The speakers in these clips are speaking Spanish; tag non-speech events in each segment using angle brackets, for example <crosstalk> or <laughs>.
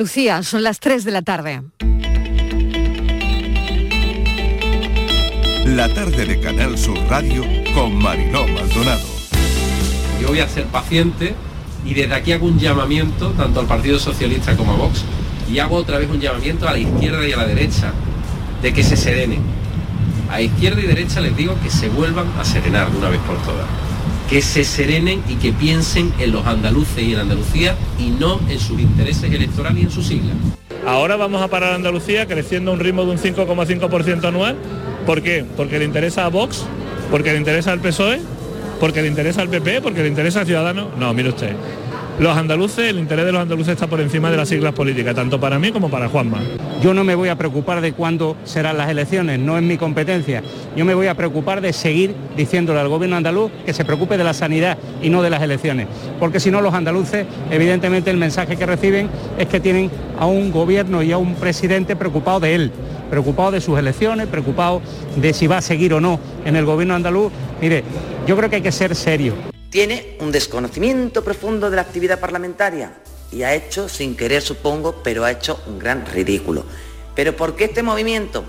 Lucía, son las 3 de la tarde. La tarde de Canal Sur Radio con Mariló Maldonado. Yo voy a ser paciente y desde aquí hago un llamamiento tanto al Partido Socialista como a Vox y hago otra vez un llamamiento a la izquierda y a la derecha de que se serenen. A izquierda y derecha les digo que se vuelvan a serenar de una vez por todas. Que se serenen y que piensen en los andaluces y en Andalucía y no en sus intereses electorales y en sus siglas. Ahora vamos a parar Andalucía creciendo a un ritmo de un 5,5% anual. ¿Por qué? Porque le interesa a Vox, porque le interesa al PSOE, porque le interesa al PP, porque le interesa al Ciudadano. No, mire usted. Los andaluces, el interés de los andaluces está por encima de las siglas políticas, tanto para mí como para Juanma. Yo no me voy a preocupar de cuándo serán las elecciones, no es mi competencia. Yo me voy a preocupar de seguir diciéndole al gobierno andaluz que se preocupe de la sanidad y no de las elecciones. Porque si no, los andaluces, evidentemente el mensaje que reciben es que tienen a un gobierno y a un presidente preocupado de él, preocupado de sus elecciones, preocupado de si va a seguir o no en el gobierno andaluz. Mire, yo creo que hay que ser serio. Tiene un desconocimiento profundo de la actividad parlamentaria y ha hecho, sin querer supongo, pero ha hecho un gran ridículo. ¿Pero por qué este movimiento?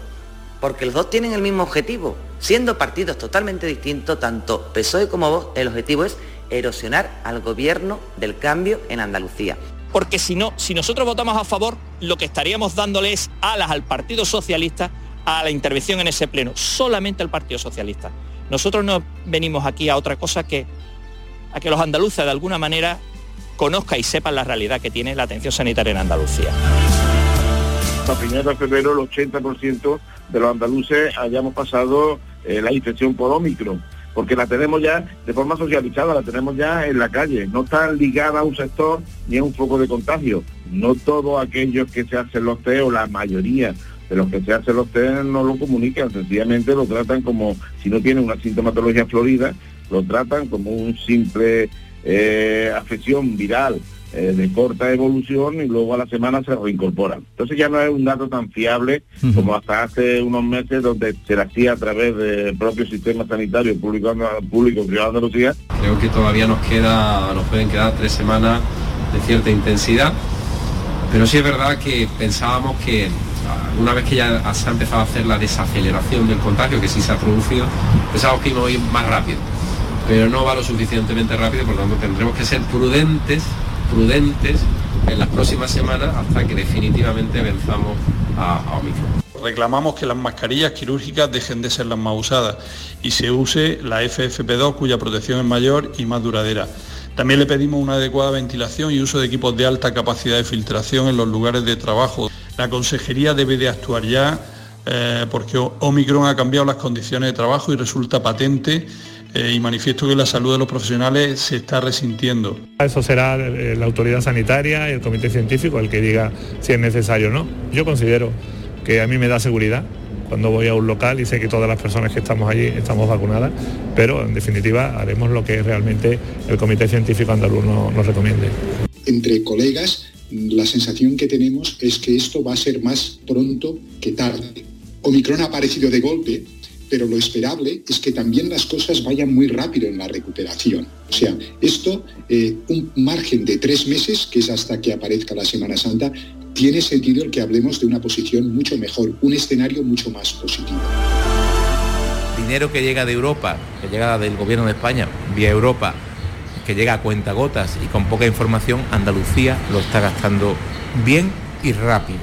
Porque los dos tienen el mismo objetivo. Siendo partidos totalmente distintos, tanto PSOE como vos, el objetivo es erosionar al gobierno del cambio en Andalucía. Porque si no, si nosotros votamos a favor, lo que estaríamos dándole es alas al Partido Socialista a la intervención en ese pleno, solamente al Partido Socialista. Nosotros no venimos aquí a otra cosa que a que los andaluces de alguna manera conozcan y sepan la realidad que tiene la atención sanitaria en Andalucía. A finales de febrero el 80% de los andaluces hayamos pasado eh, la infección por Omicron, porque la tenemos ya de forma socializada, la tenemos ya en la calle, no está ligada a un sector ni a un foco de contagio. No todos aquellos que se hacen los test o la mayoría de los que se hacen los test no lo comunican, sencillamente lo tratan como si no tienen una sintomatología florida, lo tratan como un simple eh, afección viral eh, de corta evolución y luego a la semana se reincorporan. Entonces ya no es un dato tan fiable como hasta hace unos meses donde se le hacía a través del propio sistema sanitario público, público privado de Andalucía. Creo que todavía nos queda, nos pueden quedar tres semanas de cierta intensidad, pero sí es verdad que pensábamos que una vez que ya se ha empezado a hacer la desaceleración del contagio, que sí se ha producido, pensábamos que íbamos a ir más rápido pero no va lo suficientemente rápido, por lo tanto tendremos que ser prudentes, prudentes en las próximas semanas hasta que definitivamente venzamos a, Omicron. Reclamamos que las mascarillas quirúrgicas dejen de ser las más usadas y se use la FFP2 cuya protección es mayor y más duradera. También le pedimos una adecuada ventilación y uso de equipos de alta capacidad de filtración en los lugares de trabajo. La consejería debe de actuar ya eh, porque Omicron ha cambiado las condiciones de trabajo y resulta patente eh, y manifiesto que la salud de los profesionales se está resintiendo. Eso será eh, la autoridad sanitaria y el comité científico el que diga si es necesario o no. Yo considero que a mí me da seguridad cuando voy a un local y sé que todas las personas que estamos allí estamos vacunadas, pero en definitiva haremos lo que realmente el comité científico andaluz nos, nos recomiende. Entre colegas, la sensación que tenemos es que esto va a ser más pronto que tarde. Omicron ha aparecido de golpe, pero lo esperable es que también las cosas vayan muy rápido en la recuperación. O sea, esto, eh, un margen de tres meses, que es hasta que aparezca la Semana Santa, tiene sentido el que hablemos de una posición mucho mejor, un escenario mucho más positivo. Dinero que llega de Europa, que llega del Gobierno de España, vía Europa, que llega a cuentagotas y con poca información, Andalucía lo está gastando bien y rápido.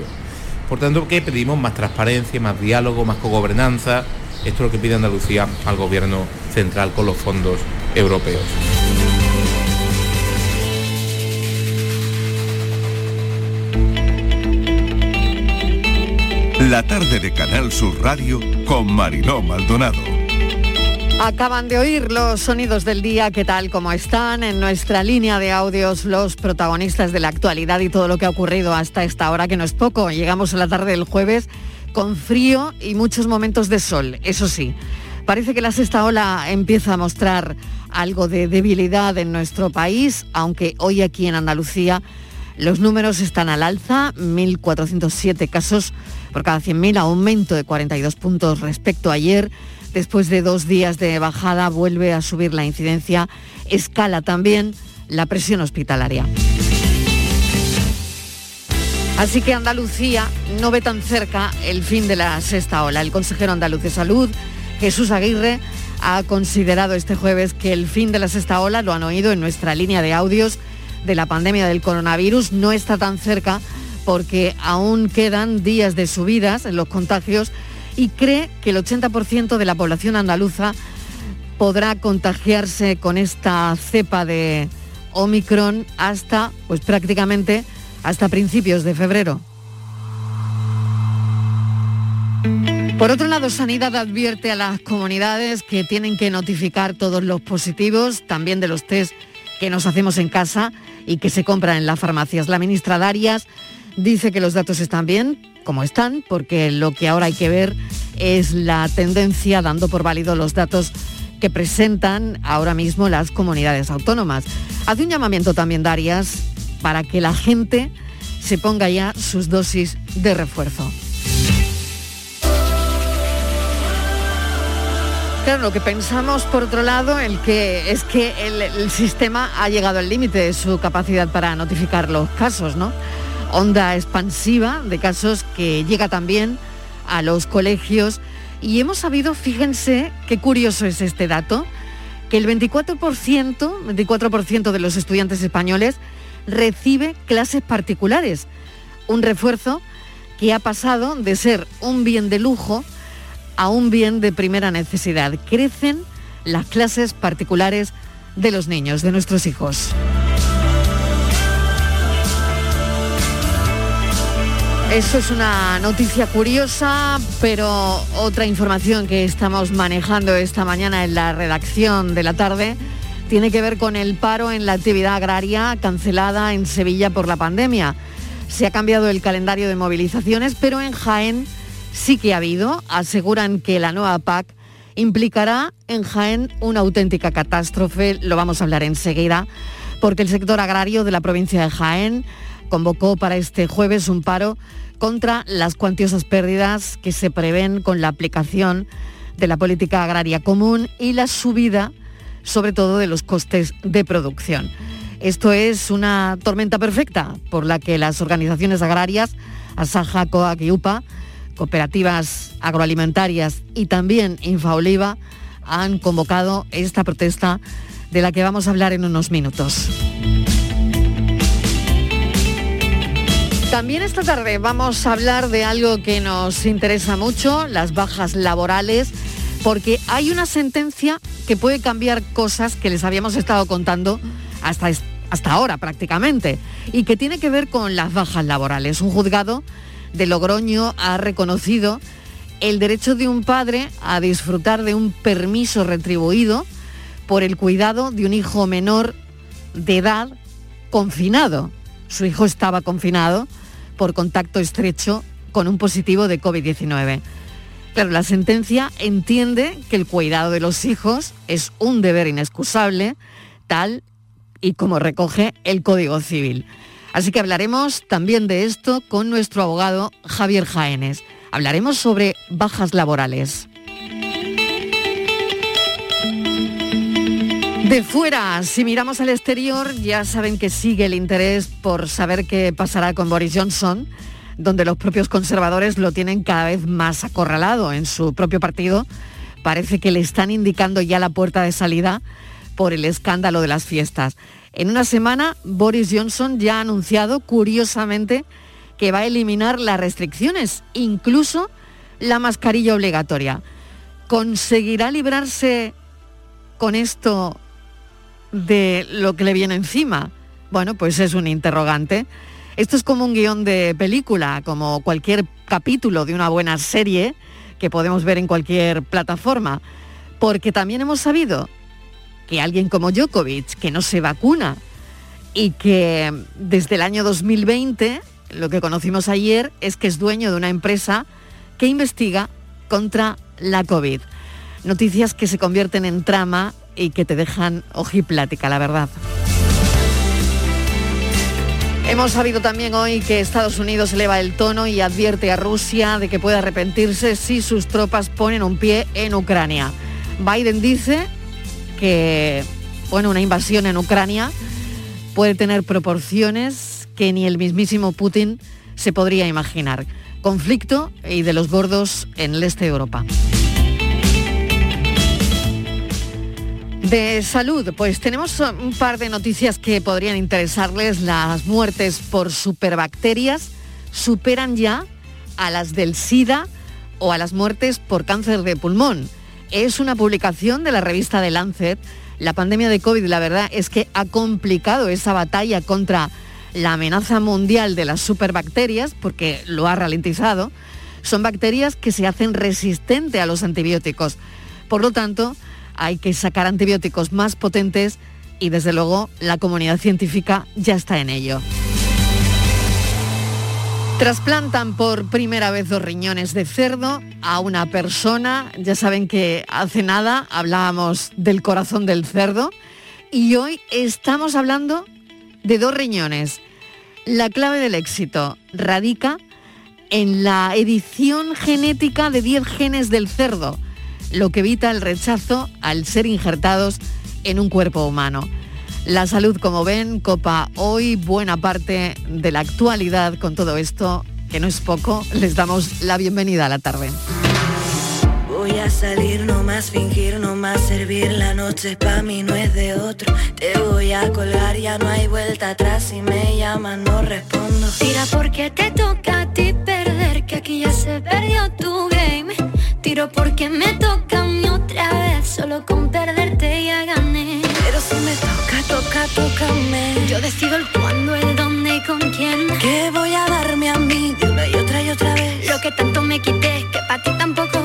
Por tanto, ¿qué pedimos? Más transparencia, más diálogo, más cogobernanza, esto es lo que pide Andalucía al gobierno central con los fondos europeos. La tarde de Canal Sur Radio con Mariló Maldonado. Acaban de oír los sonidos del día, ¿qué tal? ¿Cómo están? En nuestra línea de audios, los protagonistas de la actualidad y todo lo que ha ocurrido hasta esta hora, que no es poco. Llegamos a la tarde del jueves con frío y muchos momentos de sol, eso sí. Parece que la sexta ola empieza a mostrar algo de debilidad en nuestro país, aunque hoy aquí en Andalucía los números están al alza, 1.407 casos por cada 100.000, aumento de 42 puntos respecto a ayer. Después de dos días de bajada vuelve a subir la incidencia, escala también la presión hospitalaria. Así que Andalucía no ve tan cerca el fin de la sexta ola. El consejero andaluz de salud, Jesús Aguirre, ha considerado este jueves que el fin de la sexta ola, lo han oído en nuestra línea de audios de la pandemia del coronavirus, no está tan cerca porque aún quedan días de subidas en los contagios y cree que el 80% de la población andaluza podrá contagiarse con esta cepa de Omicron hasta, pues prácticamente, hasta principios de febrero. Por otro lado, Sanidad advierte a las comunidades que tienen que notificar todos los positivos, también de los test que nos hacemos en casa y que se compran en las farmacias. La ministra Darias dice que los datos están bien, como están, porque lo que ahora hay que ver es la tendencia, dando por válido los datos que presentan ahora mismo las comunidades autónomas. Hace un llamamiento también, Darias, para que la gente se ponga ya sus dosis de refuerzo. Claro, lo que pensamos por otro lado es que el, el sistema ha llegado al límite de su capacidad para notificar los casos, ¿no? Onda expansiva de casos que llega también a los colegios y hemos sabido, fíjense qué curioso es este dato, que el 24%, 24% de los estudiantes españoles recibe clases particulares, un refuerzo que ha pasado de ser un bien de lujo a un bien de primera necesidad. Crecen las clases particulares de los niños, de nuestros hijos. Eso es una noticia curiosa, pero otra información que estamos manejando esta mañana en la redacción de la tarde tiene que ver con el paro en la actividad agraria cancelada en Sevilla por la pandemia. Se ha cambiado el calendario de movilizaciones, pero en Jaén sí que ha habido. Aseguran que la nueva PAC implicará en Jaén una auténtica catástrofe. Lo vamos a hablar enseguida, porque el sector agrario de la provincia de Jaén convocó para este jueves un paro contra las cuantiosas pérdidas que se prevén con la aplicación de la política agraria común y la subida, sobre todo, de los costes de producción. Esto es una tormenta perfecta por la que las organizaciones agrarias, Asaja, COAC y UPA, cooperativas agroalimentarias y también Infaoliva, han convocado esta protesta de la que vamos a hablar en unos minutos. También esta tarde vamos a hablar de algo que nos interesa mucho, las bajas laborales, porque hay una sentencia que puede cambiar cosas que les habíamos estado contando hasta, hasta ahora prácticamente, y que tiene que ver con las bajas laborales. Un juzgado de Logroño ha reconocido el derecho de un padre a disfrutar de un permiso retribuido por el cuidado de un hijo menor de edad confinado. Su hijo estaba confinado por contacto estrecho con un positivo de COVID-19. Claro, la sentencia entiende que el cuidado de los hijos es un deber inexcusable, tal y como recoge el Código Civil. Así que hablaremos también de esto con nuestro abogado Javier Jaénes. Hablaremos sobre bajas laborales. De fuera, si miramos al exterior, ya saben que sigue el interés por saber qué pasará con Boris Johnson, donde los propios conservadores lo tienen cada vez más acorralado en su propio partido. Parece que le están indicando ya la puerta de salida por el escándalo de las fiestas. En una semana, Boris Johnson ya ha anunciado, curiosamente, que va a eliminar las restricciones, incluso la mascarilla obligatoria. ¿Conseguirá librarse con esto de lo que le viene encima? Bueno, pues es un interrogante. Esto es como un guion de película, como cualquier capítulo de una buena serie que podemos ver en cualquier plataforma, porque también hemos sabido que alguien como Djokovic, que no se vacuna y que desde el año 2020, lo que conocimos ayer, es que es dueño de una empresa que investiga contra la COVID. Noticias que se convierten en trama y que te dejan ojiplática, la verdad. Hemos sabido también hoy que Estados Unidos eleva el tono y advierte a Rusia de que puede arrepentirse si sus tropas ponen un pie en Ucrania. Biden dice que bueno, una invasión en Ucrania puede tener proporciones que ni el mismísimo Putin se podría imaginar. Conflicto y de los gordos en el este de Europa. De salud, pues tenemos un par de noticias que podrían interesarles. Las muertes por superbacterias superan ya a las del SIDA o a las muertes por cáncer de pulmón. Es una publicación de la revista The Lancet. La pandemia de COVID, la verdad, es que ha complicado esa batalla contra la amenaza mundial de las superbacterias, porque lo ha ralentizado. Son bacterias que se hacen resistentes a los antibióticos. Por lo tanto, hay que sacar antibióticos más potentes y desde luego la comunidad científica ya está en ello. Trasplantan por primera vez dos riñones de cerdo a una persona. Ya saben que hace nada hablábamos del corazón del cerdo y hoy estamos hablando de dos riñones. La clave del éxito radica en la edición genética de 10 genes del cerdo lo que evita el rechazo al ser injertados en un cuerpo humano. La salud, como ven, copa hoy buena parte de la actualidad con todo esto, que no es poco. Les damos la bienvenida a la tarde. Voy a salir, no más fingir, no más servir. La noche pa' mí no es de otro. Te voy a colgar, ya no hay vuelta atrás. Si me llaman, no respondo. Tira porque te toca a ti perder, que aquí ya se perdió tu game. Tiro porque me toca a mí otra vez, solo con perderte ya gané. Pero si me toca, toca, tócame. Yo decido el cuándo, el dónde y con quién. Que voy a darme a mí de una y otra y otra vez. Lo que tanto me quité, que para ti tampoco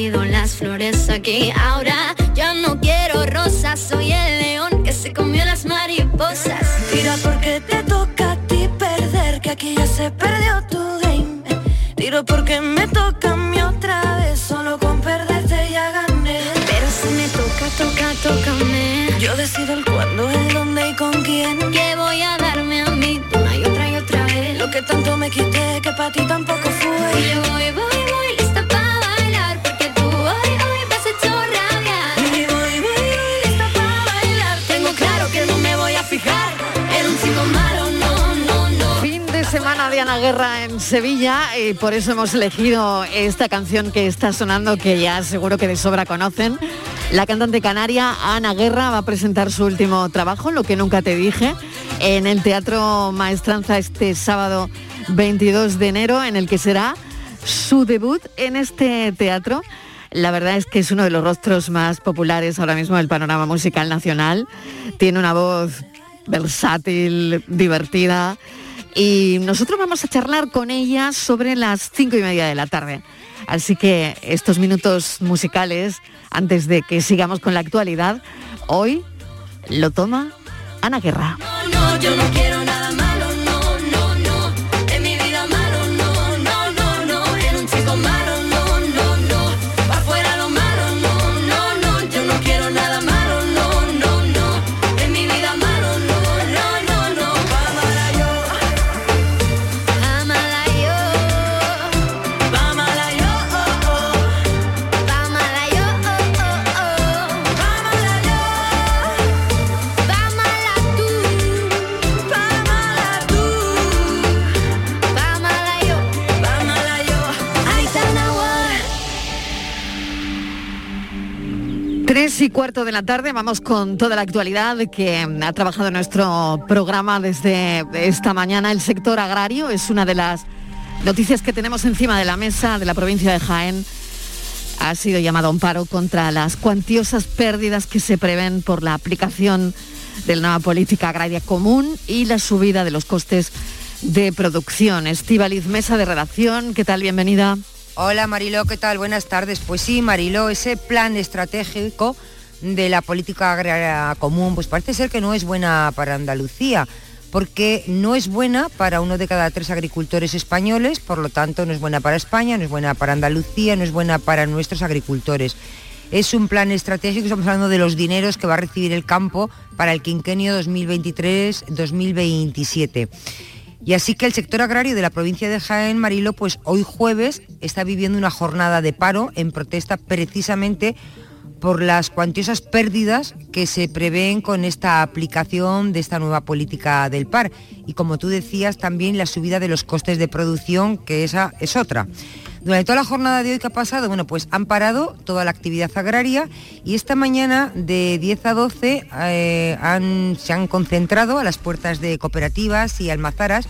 han podrido las flores aquí. Ahora ya no quiero rosas, soy el león que se comió las mariposas. Tira porque te toca a ti perder, que aquí ya se perdió tu game. Tiro porque me toca a mí otra vez, solo con perderte ya gané. Pero si me toca, toca, tócame. Yo decido el cuándo, el dónde y con quién. Que voy a darme a mí una y otra y otra vez. Lo que tanto me quité, que para ti tampoco fue. Y yo voy, voy, semana de Ana Guerra en Sevilla y por eso hemos elegido esta canción que está sonando, que ya seguro que de sobra conocen. La cantante canaria Ana Guerra va a presentar su último trabajo, Lo que nunca te dije, en el Teatro Maestranza este sábado 22 de enero, en el que será su debut en este teatro. La verdad es que es uno de los rostros más populares ahora mismo del panorama musical nacional. Tiene una voz versátil, divertida. Y nosotros vamos a charlar con ella sobre las cinco y media de la tarde. Así que estos minutos musicales, antes de que sigamos con la actualidad, hoy lo toma Ana Guerra. Tres y cuarto de la tarde, vamos con toda la actualidad que ha trabajado nuestro programa desde esta mañana. El sector agrario es una de las noticias que tenemos encima de la mesa de la provincia de Jaén. Ha sido llamado a un paro contra las cuantiosas pérdidas que se prevén por la aplicación de la nueva política agraria común y la subida de los costes de producción. Estivaliz, mesa de redacción, ¿qué tal? Bienvenida. Hola Mariló, ¿qué tal? Buenas tardes. Pues sí, Mariló, ese plan estratégico de la política agraria común, pues parece ser que no es buena para Andalucía, porque no es buena para uno de cada tres agricultores españoles, por lo tanto no es buena para España, no es buena para Andalucía, no es buena para nuestros agricultores. Es un plan estratégico, estamos hablando de los dineros que va a recibir el campo para el quinquenio 2023-2027. Y así que el sector agrario de la provincia de Jaén, Marilo, pues hoy jueves está viviendo una jornada de paro en protesta precisamente por las cuantiosas pérdidas que se prevén con esta aplicación de esta nueva política del par. Y como tú decías, también la subida de los costes de producción, que esa es otra. Durante toda la jornada de hoy que ha pasado, bueno, pues han parado toda la actividad agraria y esta mañana de 10 a 12 eh, han- se han concentrado a las puertas de cooperativas y almazaras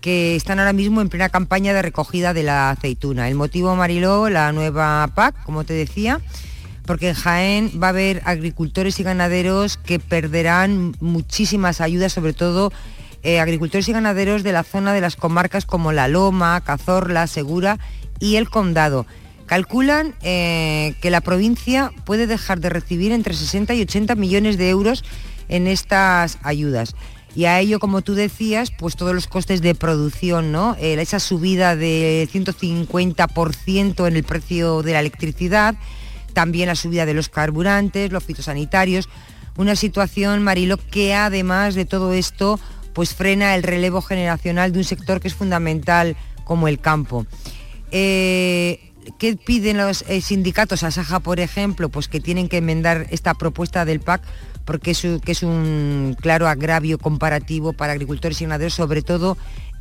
que están ahora mismo en plena campaña de recogida de la aceituna. El motivo, Mariló, la nueva PAC, como te decía, porque en Jaén va a haber agricultores y ganaderos que perderán muchísimas ayudas, sobre todo eh, agricultores y ganaderos de la zona de las comarcas como La Loma, Cazorla, Segura y el Condado. Calculan eh, que la provincia puede dejar de recibir entre 60 y 80 millones de euros en estas ayudas. Y a ello, como tú decías, pues todos los costes de producción, ¿no? Eh, esa subida de 150% en el precio de la electricidad, también la subida de los carburantes, los fitosanitarios, una situación, Marilo, que además de todo esto, pues frena el relevo generacional de un sector que es fundamental como el campo. Eh, ¿Qué piden los eh, sindicatos? Asaja, por ejemplo, pues que tienen que enmendar esta propuesta del PAC porque es, es un claro agravio comparativo para agricultores y ganaderos, sobre todo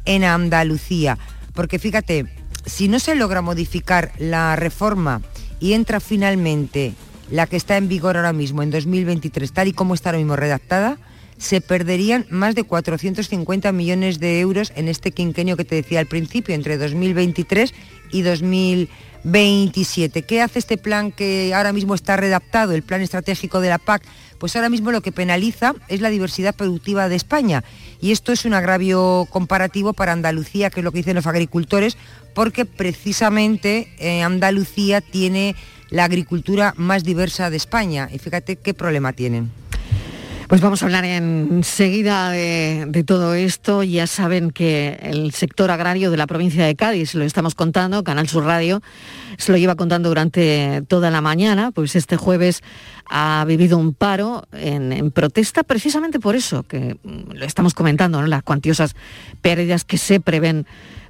en Andalucía. Porque fíjate, si no se logra modificar la reforma y entra finalmente la que está en vigor ahora mismo, en 2023, tal y como está ahora mismo redactada, se perderían más de 450 millones de euros en este quinquenio que te decía al principio, entre 2023 y 2027. ¿Qué hace este plan que ahora mismo está redactado, el plan estratégico de la PAC? Pues ahora mismo lo que penaliza es la diversidad productiva de España. Y esto es un agravio comparativo para Andalucía, que es lo que dicen los agricultores, porque precisamente eh, Andalucía tiene la agricultura más diversa de España. Y fíjate qué problema tienen. Pues vamos a hablar enseguida de, de todo esto. Ya saben que el sector agrario de la provincia de Cádiz, lo estamos contando, Canal Sur Radio, se lo lleva contando durante toda la mañana, pues este jueves ha vivido un paro en, en protesta precisamente por eso, que lo estamos comentando, ¿no? las cuantiosas pérdidas que se prevén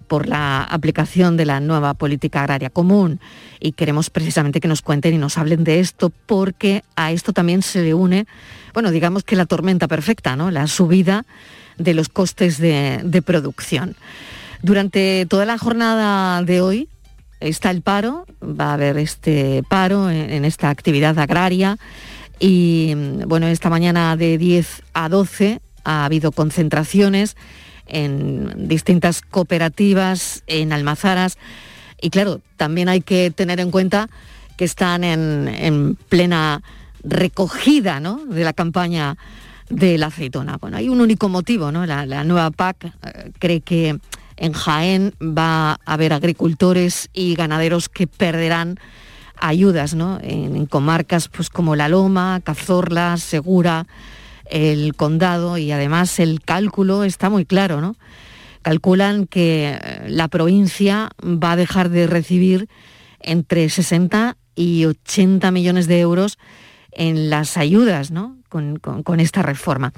por la aplicación de la nueva política agraria común y queremos precisamente que nos cuenten y nos hablen de esto porque a esto también se le une, bueno, digamos que la tormenta perfecta, ¿no? La subida de los costes de, producción. Durante toda la jornada de hoy está el paro, va a haber este paro en esta actividad agraria y bueno, esta mañana de 10 a 12 ha habido concentraciones en distintas cooperativas, en almazaras. Y claro, también hay que tener en cuenta que están en, en plena recogida ¿no? de la campaña de la aceituna. Bueno, hay un único motivo, ¿no? La, la nueva PAC eh, cree que en Jaén va a haber agricultores y ganaderos que perderán ayudas, ¿no? En, en comarcas pues como La Loma, Cazorla, Segura, el condado y además el cálculo está muy claro, ¿no? Calculan que eh, la provincia va a dejar de recibir entre 60 y 80 millones de euros en las ayudas, ¿no? Con, con- con esta reforma.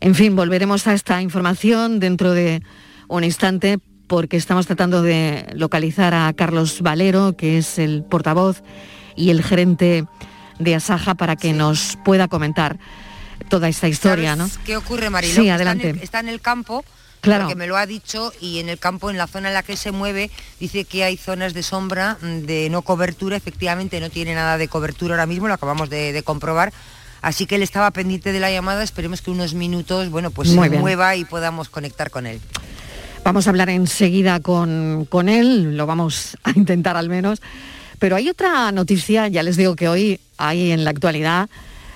En fin, volveremos a esta información dentro de un instante porque estamos tratando de localizar a Carlos Valero, que es el portavoz y el gerente de Asaja, para que nos pueda comentar toda esta historia, ¿no? ¿Sabes ¿Qué ocurre, Marilo? Sí, Que adelante. Está en, el, está en el campo, Claro. porque me lo ha dicho, y en el campo, en la zona en la que se mueve, dice que hay zonas de sombra, mm, de no cobertura, efectivamente no tiene nada de cobertura ahora mismo, lo acabamos de, de comprobar. Así que él estaba pendiente de la llamada, esperemos que unos minutos, bueno, pues Muy se bien. mueva y podamos conectar con él. Vamos a hablar enseguida con, con él, lo vamos a intentar al menos. Pero hay otra noticia, ya les digo que hoy hay en la actualidad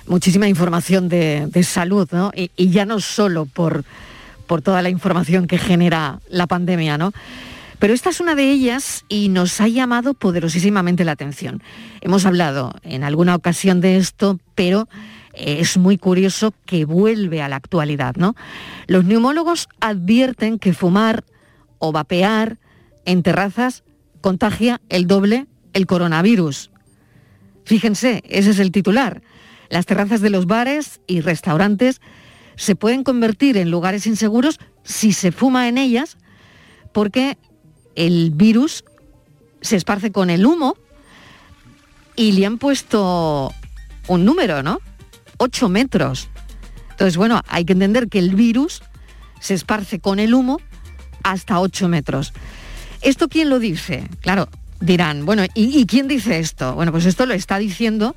muchísima información de, de salud, ¿no? Y, ya no solo por, por toda la información que genera la pandemia, ¿no? Pero esta es una de ellas y nos ha llamado poderosísimamente la atención. Hemos hablado en alguna ocasión de esto, pero eh, es muy curioso que vuelve a la actualidad, ¿no? Los neumólogos advierten que fumar o vapear en terrazas contagia el doble el coronavirus. Fíjense, ese es el titular. Las terrazas de los bares y restaurantes se pueden convertir en lugares inseguros si se fuma en ellas porque el virus se esparce con el humo y le han puesto un número, ¿no? 8 metros. Entonces, bueno, hay que entender que el virus se esparce con el humo hasta 8 metros. ¿Esto quién lo dice? Claro, dirán, bueno, ¿y, y quién dice esto? Bueno, pues esto lo está diciendo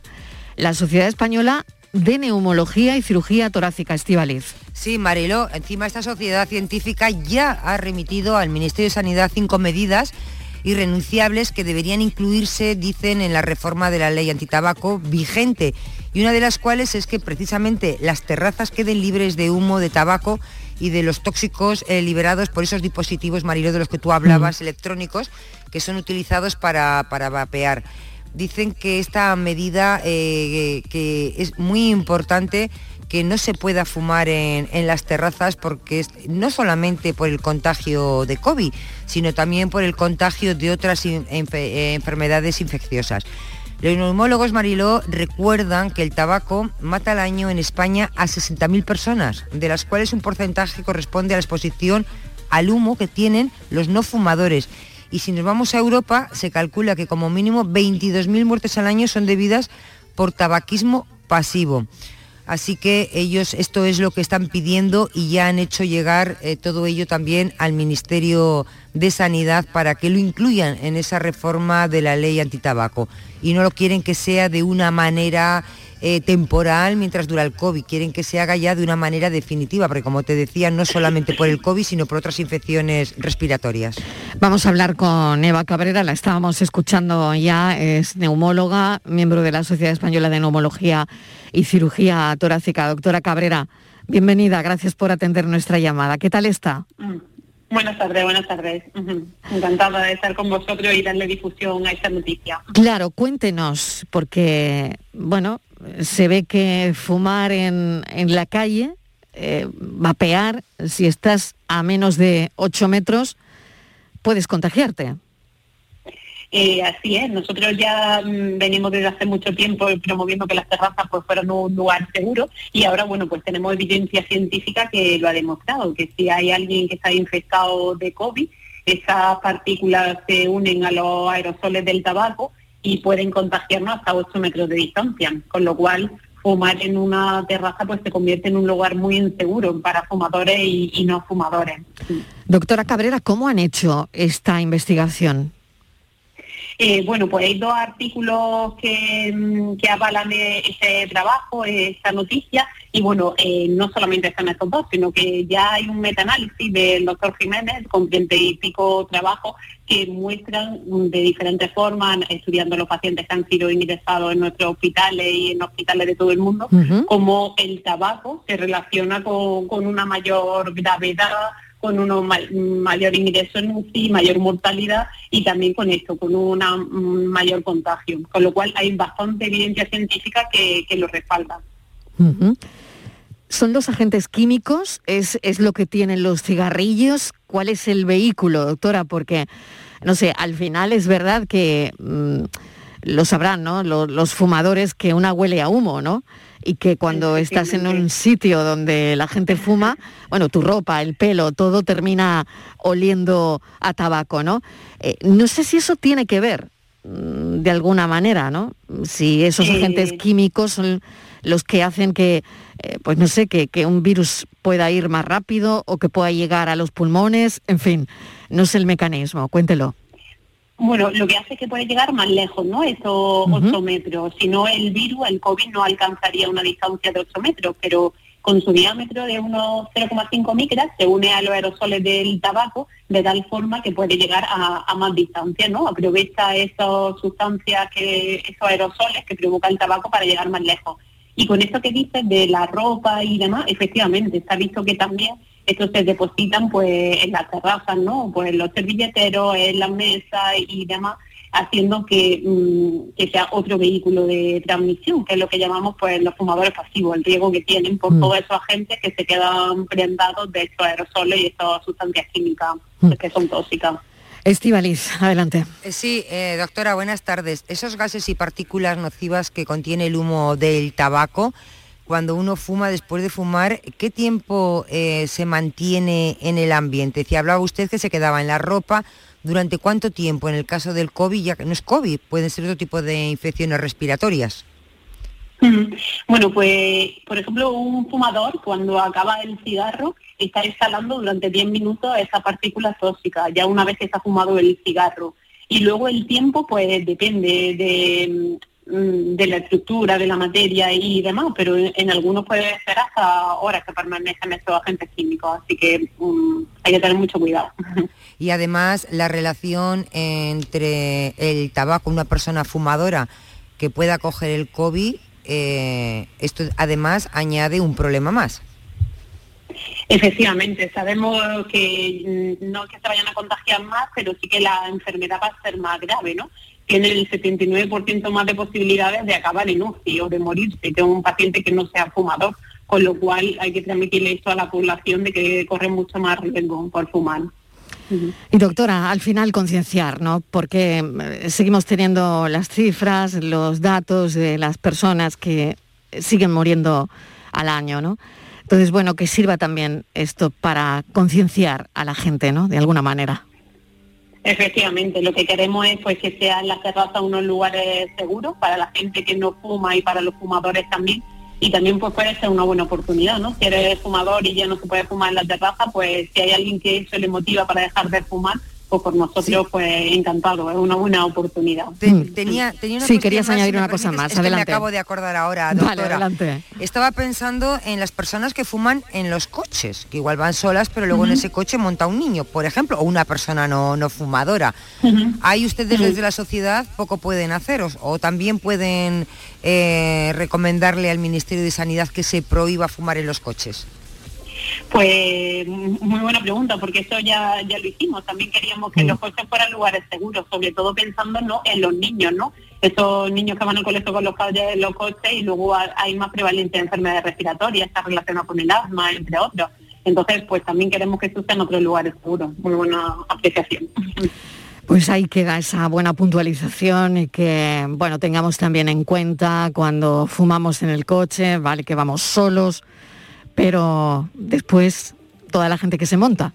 la Sociedad Española de Neumología y Cirugía Torácica Estivaliz. Sí, Mariló, encima esta sociedad científica ya ha remitido al Ministerio de Sanidad cinco medidas irrenunciables que deberían incluirse, dicen, en la reforma de la ley antitabaco vigente. Y una de las cuales es que precisamente las terrazas queden libres de humo, de tabaco y de los tóxicos eh, liberados por esos dispositivos, Mariló, de los que tú hablabas, electrónicos, que son utilizados para, para vapear. Dicen que esta medida eh, que es muy importante que no se pueda fumar en, en las terrazas porque no solamente por el contagio de COVID, sino también por el contagio de otras eh, enfermedades infecciosas. Los neumólogos Mariló recuerdan que el tabaco mata al año en España a 60.000 personas, de las cuales un porcentaje corresponde a la exposición al humo que tienen los no fumadores. Y si nos vamos a Europa, se calcula que como mínimo 22.000 muertes al año son debidas por tabaquismo pasivo. Así que ellos esto es lo que están pidiendo y ya han hecho llegar eh, todo ello también al Ministerio de Sanidad para que lo incluyan en esa reforma de la ley antitabaco. Y no lo quieren que sea de una manera eh, temporal mientras dura el COVID, quieren que se haga ya de una manera definitiva, porque como te decía, no solamente por el COVID, sino por otras infecciones respiratorias. Vamos a hablar con Eva Cabrera, la estábamos escuchando ya, es neumóloga, miembro de la Sociedad Española de Neumología y Cirugía Torácica. Doctora Cabrera, bienvenida, gracias por atender nuestra llamada. ¿Qué tal está? Mm. Buenas tardes, buenas tardes. Encantada de estar con vosotros y darle difusión a esta noticia. Claro, cuéntenos, porque, bueno, se ve que fumar en, en la calle, eh, vapear, si estás a menos de 8 metros, puedes contagiarte. Eh, así es, nosotros ya mm, venimos desde hace mucho tiempo promoviendo que las terrazas pues fueran un lugar seguro y ahora bueno pues tenemos evidencia científica que lo ha demostrado, que si hay alguien que está infectado de COVID, esas partículas se unen a los aerosoles del tabaco y pueden contagiarnos hasta 8 metros de distancia, con lo cual fumar en una terraza pues se convierte en un lugar muy inseguro para fumadores y, y no fumadores. Doctora Cabrera, ¿cómo han hecho esta investigación? Eh, bueno, pues hay dos artículos que, mm, que avalan ese trabajo, esta noticia, y bueno, eh, no solamente están estos dos, sino que ya hay un metaanálisis del doctor Jiménez con treinta y pico trabajos que muestran mm, de diferentes formas, estudiando los pacientes que han sido ingresados en nuestros hospitales y en hospitales de todo el mundo, Ujú. cómo el tabaco se relaciona con, con una mayor gravedad, con un mayor ingreso en UCI, mayor mortalidad y también con esto, con un mayor contagio. Con lo cual hay bastante evidencia científica que, lo respalda. ¿Son los agentes químicos? ¿Es, ¿Es lo que tienen los cigarrillos? ¿Cuál es el vehículo, doctora? Porque, no sé, al final es verdad que mm, lo sabrán, ¿no? Lo- Los, fumadores que una huele a humo, ¿no? Y que cuando estás en un sitio donde la gente fuma, bueno, tu ropa, el pelo, todo termina oliendo a tabaco, ¿no? Eh, no sé si eso tiene que ver mm, de alguna manera, ¿no? Si esos Eh, agentes químicos son los que hacen que, eh, pues no sé, que, que un virus pueda ir más rápido o que pueda llegar a los pulmones, en fin, no sé el mecanismo, cuéntelo. Bueno, lo que hace es que puede llegar más lejos, ¿no? Esos 8 metros. Si no, el virus, el COVID, no alcanzaría una distancia de 8 metros, pero con su diámetro de unos 0,5 micras se une a los aerosoles del tabaco de tal forma que puede llegar a, a más distancia, ¿no? Aprovecha esas sustancias, que, esos aerosoles que provoca el tabaco para llegar más lejos. Y con esto que dices de la ropa y demás, efectivamente, está visto que también estos se depositan pues en las terrazas, ¿no? Pues en los servilleteros, en las mesas y demás, haciendo que, mm, que sea otro vehículo de transmisión, que es lo que llamamos pues los fumadores pasivos, el riesgo que tienen por Mm. todos esos agentes que se quedan prendados de estos aerosoles y estas sustancias químicas Mm. que son tóxicas. Estivaliz, adelante. Eh, Sí, eh, doctora, buenas tardes. Esos gases y partículas nocivas que contiene el humo del tabaco, cuando uno fuma, después de fumar, ¿qué tiempo eh, se mantiene en el ambiente? Si hablaba usted que se quedaba en la ropa, ¿durante cuánto tiempo? En el caso del COVID, ya que no es COVID, pueden ser otro tipo de infecciones respiratorias. Ujú. Bueno, pues, por ejemplo, un fumador cuando acaba el cigarro está exhalando durante 10 minutos esa partícula tóxica, ya una vez que se ha fumado el cigarro. Y luego el tiempo, pues depende de, mm, de la estructura, de la materia y demás, pero en, en algunos puede ser hasta horas que permanecen estos agentes químicos, así que mm, hay que tener mucho cuidado. Y además la relación entre el tabaco, una persona fumadora que pueda coger el COVID, eh, esto además añade un problema más. Efectivamente, sabemos que mm, no que se vayan a contagiar más, pero sí que la enfermedad va a ser más grave, ¿no? Tiene el 79% más de posibilidades de acabar en UCI o de morirse que un paciente que no sea fumador, con lo cual hay que transmitirle esto a la población de que corre mucho más riesgo por fumar. Y doctora, al final concienciar, ¿no? Porque eh, seguimos teniendo las cifras, los datos de las personas que siguen muriendo al año, ¿no? Entonces, bueno, que sirva también esto para concienciar a la gente, ¿no? De alguna manera. Efectivamente, lo que queremos es pues que sean las terrazas unos lugares seguros para la gente que no fuma y para los fumadores también. Y también pues puede ser una buena oportunidad, ¿no? Si eres fumador y ya no se puede fumar en la terraza, pues si hay alguien que eso le motiva para dejar de fumar, pues por nosotros pues encantado, es una buena oportunidad. Te- tenía, tenía una Sí, querías más, añadir si una cosa permites, más, es que adelante. me acabo de acordar ahora, Vale, adelante. Estaba pensando en las personas que fuman en los coches, que igual van solas, pero luego en ese coche monta un niño, por ejemplo, o una persona no, no fumadora. Ahí ustedes desde la sociedad poco pueden hacer, o, o también pueden eh, recomendarle al Ministerio de Sanidad que se prohíba fumar en los coches. Pues muy buena pregunta, porque eso ya, ya lo hicimos. También queríamos que los coches fueran lugares seguros, sobre todo pensando ¿no? en los niños, ¿no? Esos niños que van al colegio con los padres en los coches y luego ha- hay más prevalencia de enfermedades respiratorias, está relacionado con el asma, entre otros. Entonces, pues también queremos que eso sea en otros lugares seguros. Muy buena apreciación. Pues ahí queda esa buena puntualización y que, bueno, tengamos también en cuenta cuando fumamos en el coche, vale, que vamos solos, pero después toda la gente que se monta.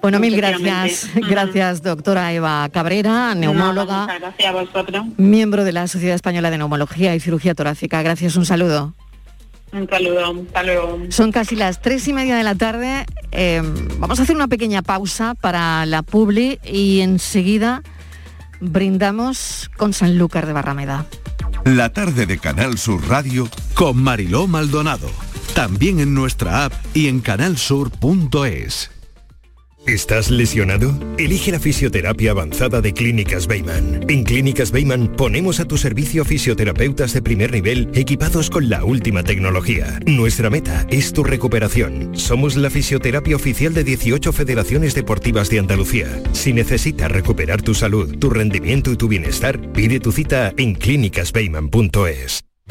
Bueno, mil gracias. <laughs> Gracias, doctora Eva Cabrera, neumóloga, gracias a vosotros. miembro de la Sociedad Española de Neumología y Cirugía Torácica. Gracias, un saludo. Un saludo. Hasta luego. Son casi las tres y media de la tarde. Eh, vamos a hacer una pequeña pausa para la publi y enseguida brindamos con Sanlúcar de Barrameda. La tarde de Canal Sur Radio con Mariló Maldonado. También en nuestra app y en canalsur.es. ¿Estás lesionado? Elige la fisioterapia avanzada de Clínicas Beyman. En Clínicas Beyman ponemos a tu servicio fisioterapeutas de primer nivel equipados con la última tecnología. Nuestra meta es tu recuperación. Somos la fisioterapia oficial de 18 federaciones deportivas de Andalucía. Si necesitas recuperar tu salud, tu rendimiento y tu bienestar, pide tu cita en clínicasbeyman.es.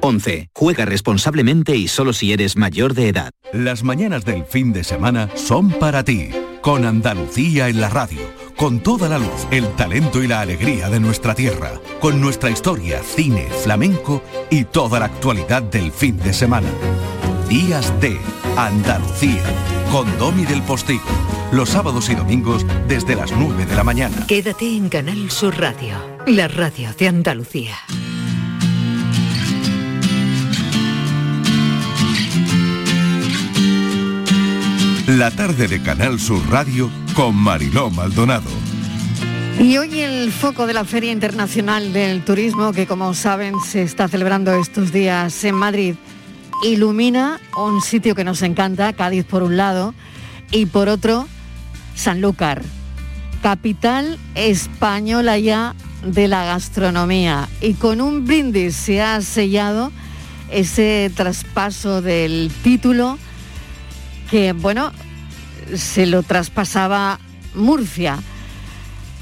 11. Juega responsablemente y solo si eres mayor de edad. Las mañanas del fin de semana son para ti, con Andalucía en la radio, con toda la luz, el talento y la alegría de nuestra tierra, con nuestra historia, cine, flamenco y toda la actualidad del fin de semana. Días de Andalucía, con Domi del Postigo, los sábados y domingos desde las 9 de la mañana. Quédate en Canal Sur Radio, la radio de Andalucía. La tarde de Canal Sur Radio con Mariló Maldonado. Y hoy el foco de la Feria Internacional del Turismo, que como saben se está celebrando estos días en Madrid, ilumina un sitio que nos encanta, Cádiz por un lado, y por otro, Sanlúcar, capital española ya de la gastronomía. Y con un brindis se ha sellado ese traspaso del título que, bueno, se lo traspasaba Murcia.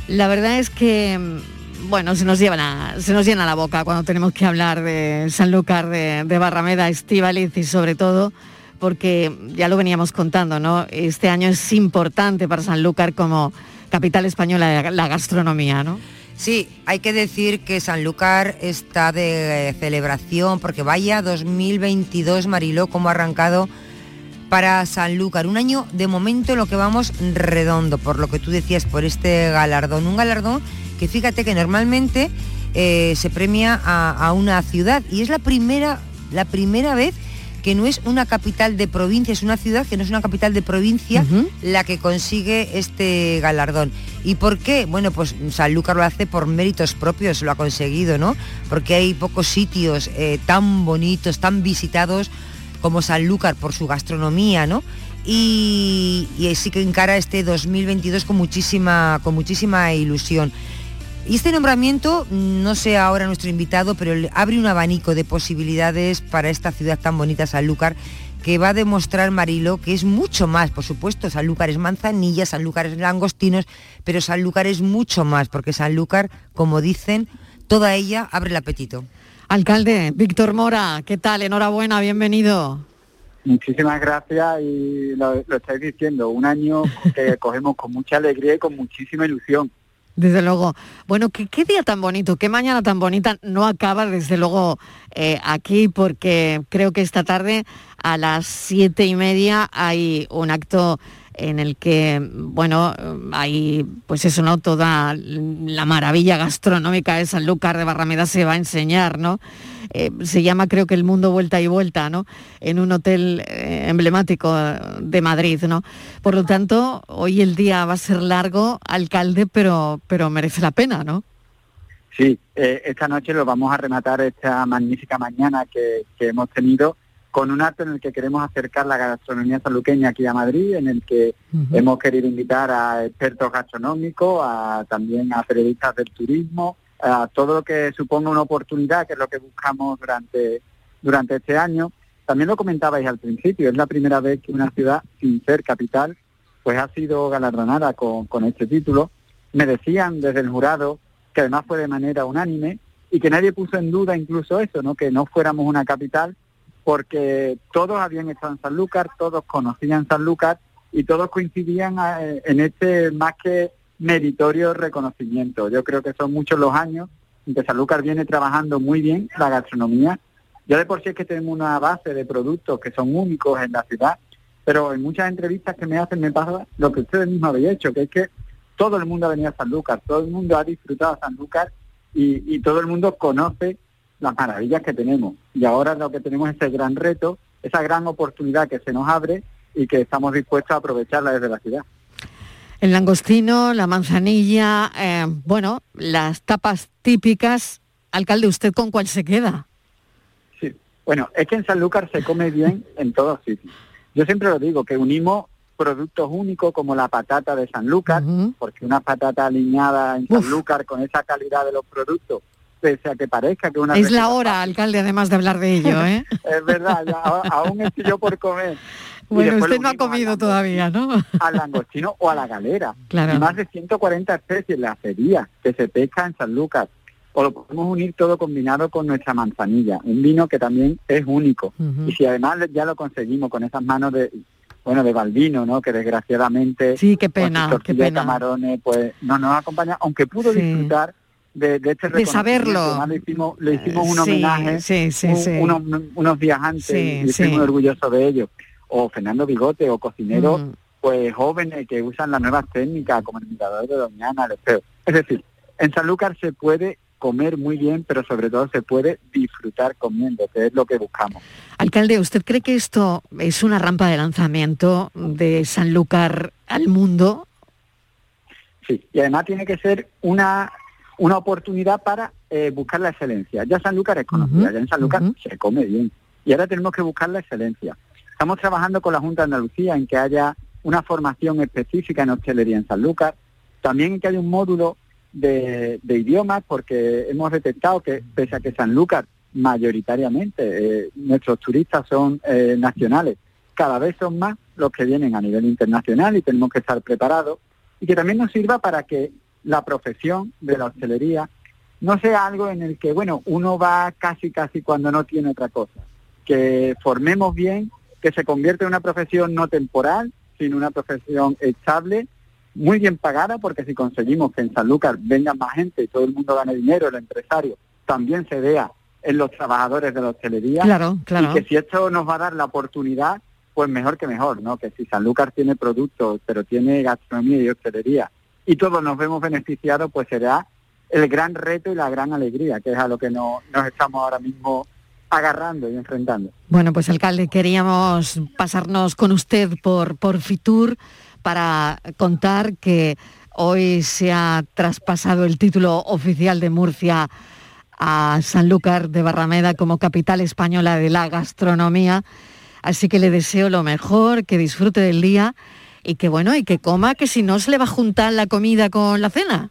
La verdad es que, bueno, se nos, lleva la- se nos llena la boca cuando tenemos que hablar de Sanlúcar, de, de Barrameda, Estíbaliz y sobre todo porque ya lo veníamos contando, ¿no? Este año es importante para Sanlúcar como capital española de la gastronomía, ¿no? Sí, hay que decir que Sanlúcar está de eh, celebración porque vaya 2022 Mariló como ha arrancado para Sanlúcar. Un año de momento en lo que vamos redondo, por lo que tú decías, por este galardón. Un galardón que fíjate que normalmente eh, se premia a, a una ciudad y es la primera, la primera vez que no es una capital de provincia, es una ciudad que no es una capital de provincia la que consigue este galardón. ¿Y por qué? Bueno, pues Sanlúcar lo hace por méritos propios, lo ha conseguido, ¿no? Porque hay pocos sitios eh, tan bonitos, tan visitados como Sanlúcar por su gastronomía, ¿no? Y, y sí que encara este 2022 con muchísima, con muchísima ilusión. Y este nombramiento, no sé ahora nuestro invitado, pero abre un abanico de posibilidades para esta ciudad tan bonita, Sanlúcar, que va a demostrar Marilo que es mucho más, por supuesto, Sanlúcar es manzanilla, Sanlúcar es langostinos, pero Sanlúcar es mucho más, porque Sanlúcar, como dicen, toda ella abre el apetito. Alcalde, Víctor Mora, ¿qué tal? Enhorabuena, bienvenido. Muchísimas gracias y lo, lo estáis diciendo, un año que <laughs> cogemos con mucha alegría y con muchísima ilusión. Desde luego. Bueno, ¿qué, qué día tan bonito, qué mañana tan bonita. No acaba, desde luego, eh, aquí, porque creo que esta tarde a las siete y media hay un acto en el que, bueno, hay, pues eso, ¿no? Toda la maravilla gastronómica de Sanlúcar de Barrameda se va a enseñar, ¿no? Eh, se llama, creo que El Mundo Vuelta y Vuelta, ¿no? En un hotel eh, emblemático de Madrid, ¿no? Por lo tanto, hoy el día va a ser largo, alcalde, pero, pero merece la pena, ¿no? Sí, eh, esta noche lo vamos a rematar esta magnífica mañana que, que hemos tenido con un acto en el que queremos acercar la gastronomía saluqueña aquí a Madrid, en el que hemos querido invitar a expertos gastronómicos, a, también a periodistas del turismo, a todo lo que suponga una oportunidad, que es lo que buscamos durante, durante este año. También lo comentabais al principio, es la primera vez que una ciudad sin ser capital pues ha sido galardonada con, con este título. Me decían desde el jurado que además fue de manera unánime y que nadie puso en duda incluso eso, ¿no? que no fuéramos una capital, porque todos habían estado en Sanlúcar, todos conocían Sanlúcar y todos coincidían eh, en este más que meritorio reconocimiento. Yo creo que son muchos los años en que Sanlúcar viene trabajando muy bien la gastronomía. Ya de por sí es que tenemos una base de productos que son únicos en la ciudad, pero en muchas entrevistas que me hacen me pasa lo que ustedes mismos habéis hecho, que es que todo el mundo ha venido a Sanlúcar, todo el mundo ha disfrutado de Sanlúcar y, y todo el mundo conoce las maravillas que tenemos. Y ahora lo que tenemos es ese gran reto, esa gran oportunidad que se nos abre y que estamos dispuestos a aprovecharla desde la ciudad. El langostino, la manzanilla, eh, bueno, las tapas típicas. Alcalde, ¿usted con cuál se queda? Sí, bueno, es que en Sanlúcar se come bien en todos sitios. Yo siempre lo digo, que unimos productos únicos como la patata de Sanlúcar, porque una patata alineada en Sanlúcar con esa calidad de los productos, pese a que parezca que una... Es la hora, alcalde, además de hablar de ello, ¿eh? <laughs> Es verdad, ya, aún estoy yo por comer. <laughs> Bueno, usted no ha comido todavía, ¿no? <laughs> al langostino o a la galera. Claro. Y más de 140 especies la acería que se pesca en Sanlúcar. O lo podemos unir todo combinado con nuestra manzanilla, un vino que también es único. Y si además ya lo conseguimos con esas manos de bueno de Balbino, ¿no? Que desgraciadamente Sí, qué con pena, qué tortillas de pena. camarones, pues no nos acompaña, aunque pudo Sí. disfrutar de, de este De saberlo. Le hicimos, le hicimos un Sí, homenaje sí, sí, un- sí. Unos, unos días antes y estoy muy orgulloso de ello. O Fernando Bigote, o cocineros Mm. pues jóvenes que usan las nuevas técnicas como el mirador de Doñana, el espejo. Es decir, en Sanlúcar se puede comer muy bien, pero sobre todo se puede disfrutar comiendo, que es lo que buscamos. Alcalde, ¿usted cree que esto es una rampa de lanzamiento de Sanlúcar al mundo? Sí, y además tiene que ser una, una oportunidad para eh, buscar la excelencia. Ya Sanlúcar es conocida, ya en Sanlúcar se come bien. Y ahora tenemos que buscar la excelencia. Estamos trabajando con la Junta de Andalucía en que haya una formación específica en hostelería en Sanlúcar, también en que haya un módulo de, de idiomas, porque hemos detectado que pese a que Sanlúcar mayoritariamente eh, nuestros turistas son eh, nacionales, cada vez son más los que vienen a nivel internacional y tenemos que estar preparados y que también nos sirva para que la profesión de la hostelería no sea algo en el que, bueno, uno va casi, casi cuando no tiene otra cosa. Que formemos bien, que se convierta en una profesión no temporal, sino una profesión estable, muy bien pagada, porque si conseguimos que en Sanlúcar venga más gente y todo el mundo gane dinero, el empresario también se vea en los trabajadores de la hostelería. Claro, claro. Y que si esto nos va a dar la oportunidad, pues mejor que mejor, ¿no? Que si Sanlúcar tiene productos, pero tiene gastronomía y hostelería, y todos nos vemos beneficiados, pues será el gran reto y la gran alegría, que es a lo que no- nos estamos ahora mismo agarrando y enfrentando. Bueno, pues alcalde, queríamos pasarnos con usted por, por Fitur para contar que hoy se ha traspasado el título oficial de Murcia a Sanlúcar de Barrameda como capital española de la gastronomía. Así que le deseo lo mejor, que disfrute del día y que bueno, y que coma, que si no se le va a juntar la comida con la cena.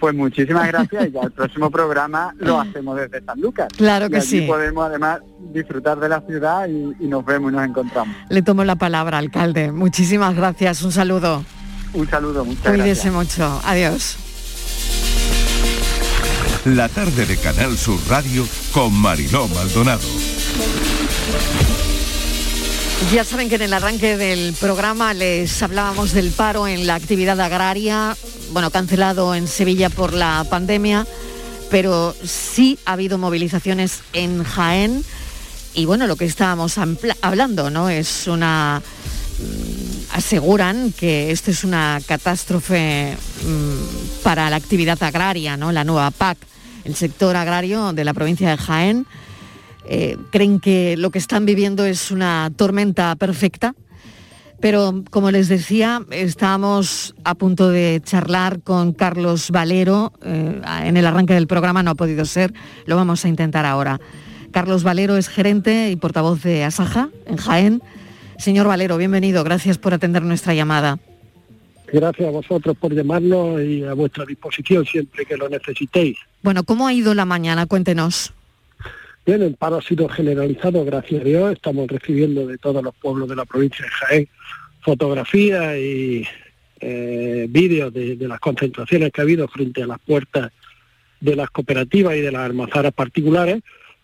Pues muchísimas gracias y ya el <laughs> próximo programa lo hacemos desde Sanlúcar. Claro que y allí sí. podemos además disfrutar de la ciudad y, y nos vemos y nos encontramos. Le tomo la palabra, alcalde. Muchísimas gracias, un saludo. Un saludo, muchas Cuídese gracias. mucho. Adiós. La tarde de Canal Sur Radio con Mariló Maldonado. Ya saben que en el arranque del programa les hablábamos del paro en la actividad agraria, bueno, cancelado en Sevilla por la pandemia, pero sí ha habido movilizaciones en Jaén y bueno, lo que estábamos hablando, ¿no? Es una mm, aseguran que esto es una catástrofe mm, para la actividad agraria, ¿no? La nueva PAC, el sector agrario de la provincia de Jaén eh, creen que lo que están viviendo es una tormenta perfecta. Pero como les decía, estábamos a punto de charlar con Carlos Valero. eh, en el arranque del programa no ha podido ser, lo vamos a intentar ahora. Carlos Valero es gerente y portavoz de Asaja en Jaén. Señor Valero, bienvenido. Gracias por atender nuestra llamada. Gracias a vosotros por llamarnos y a vuestra disposición siempre que lo necesitéis. Bueno, ¿cómo ha ido la mañana? Cuéntenos. Bien, el paro ha sido generalizado, gracias a Dios. Estamos recibiendo de todos los pueblos de la provincia de Jaén fotografías y eh, vídeos de, las concentraciones que ha habido frente a las puertas de las cooperativas y de las almazaras particulares,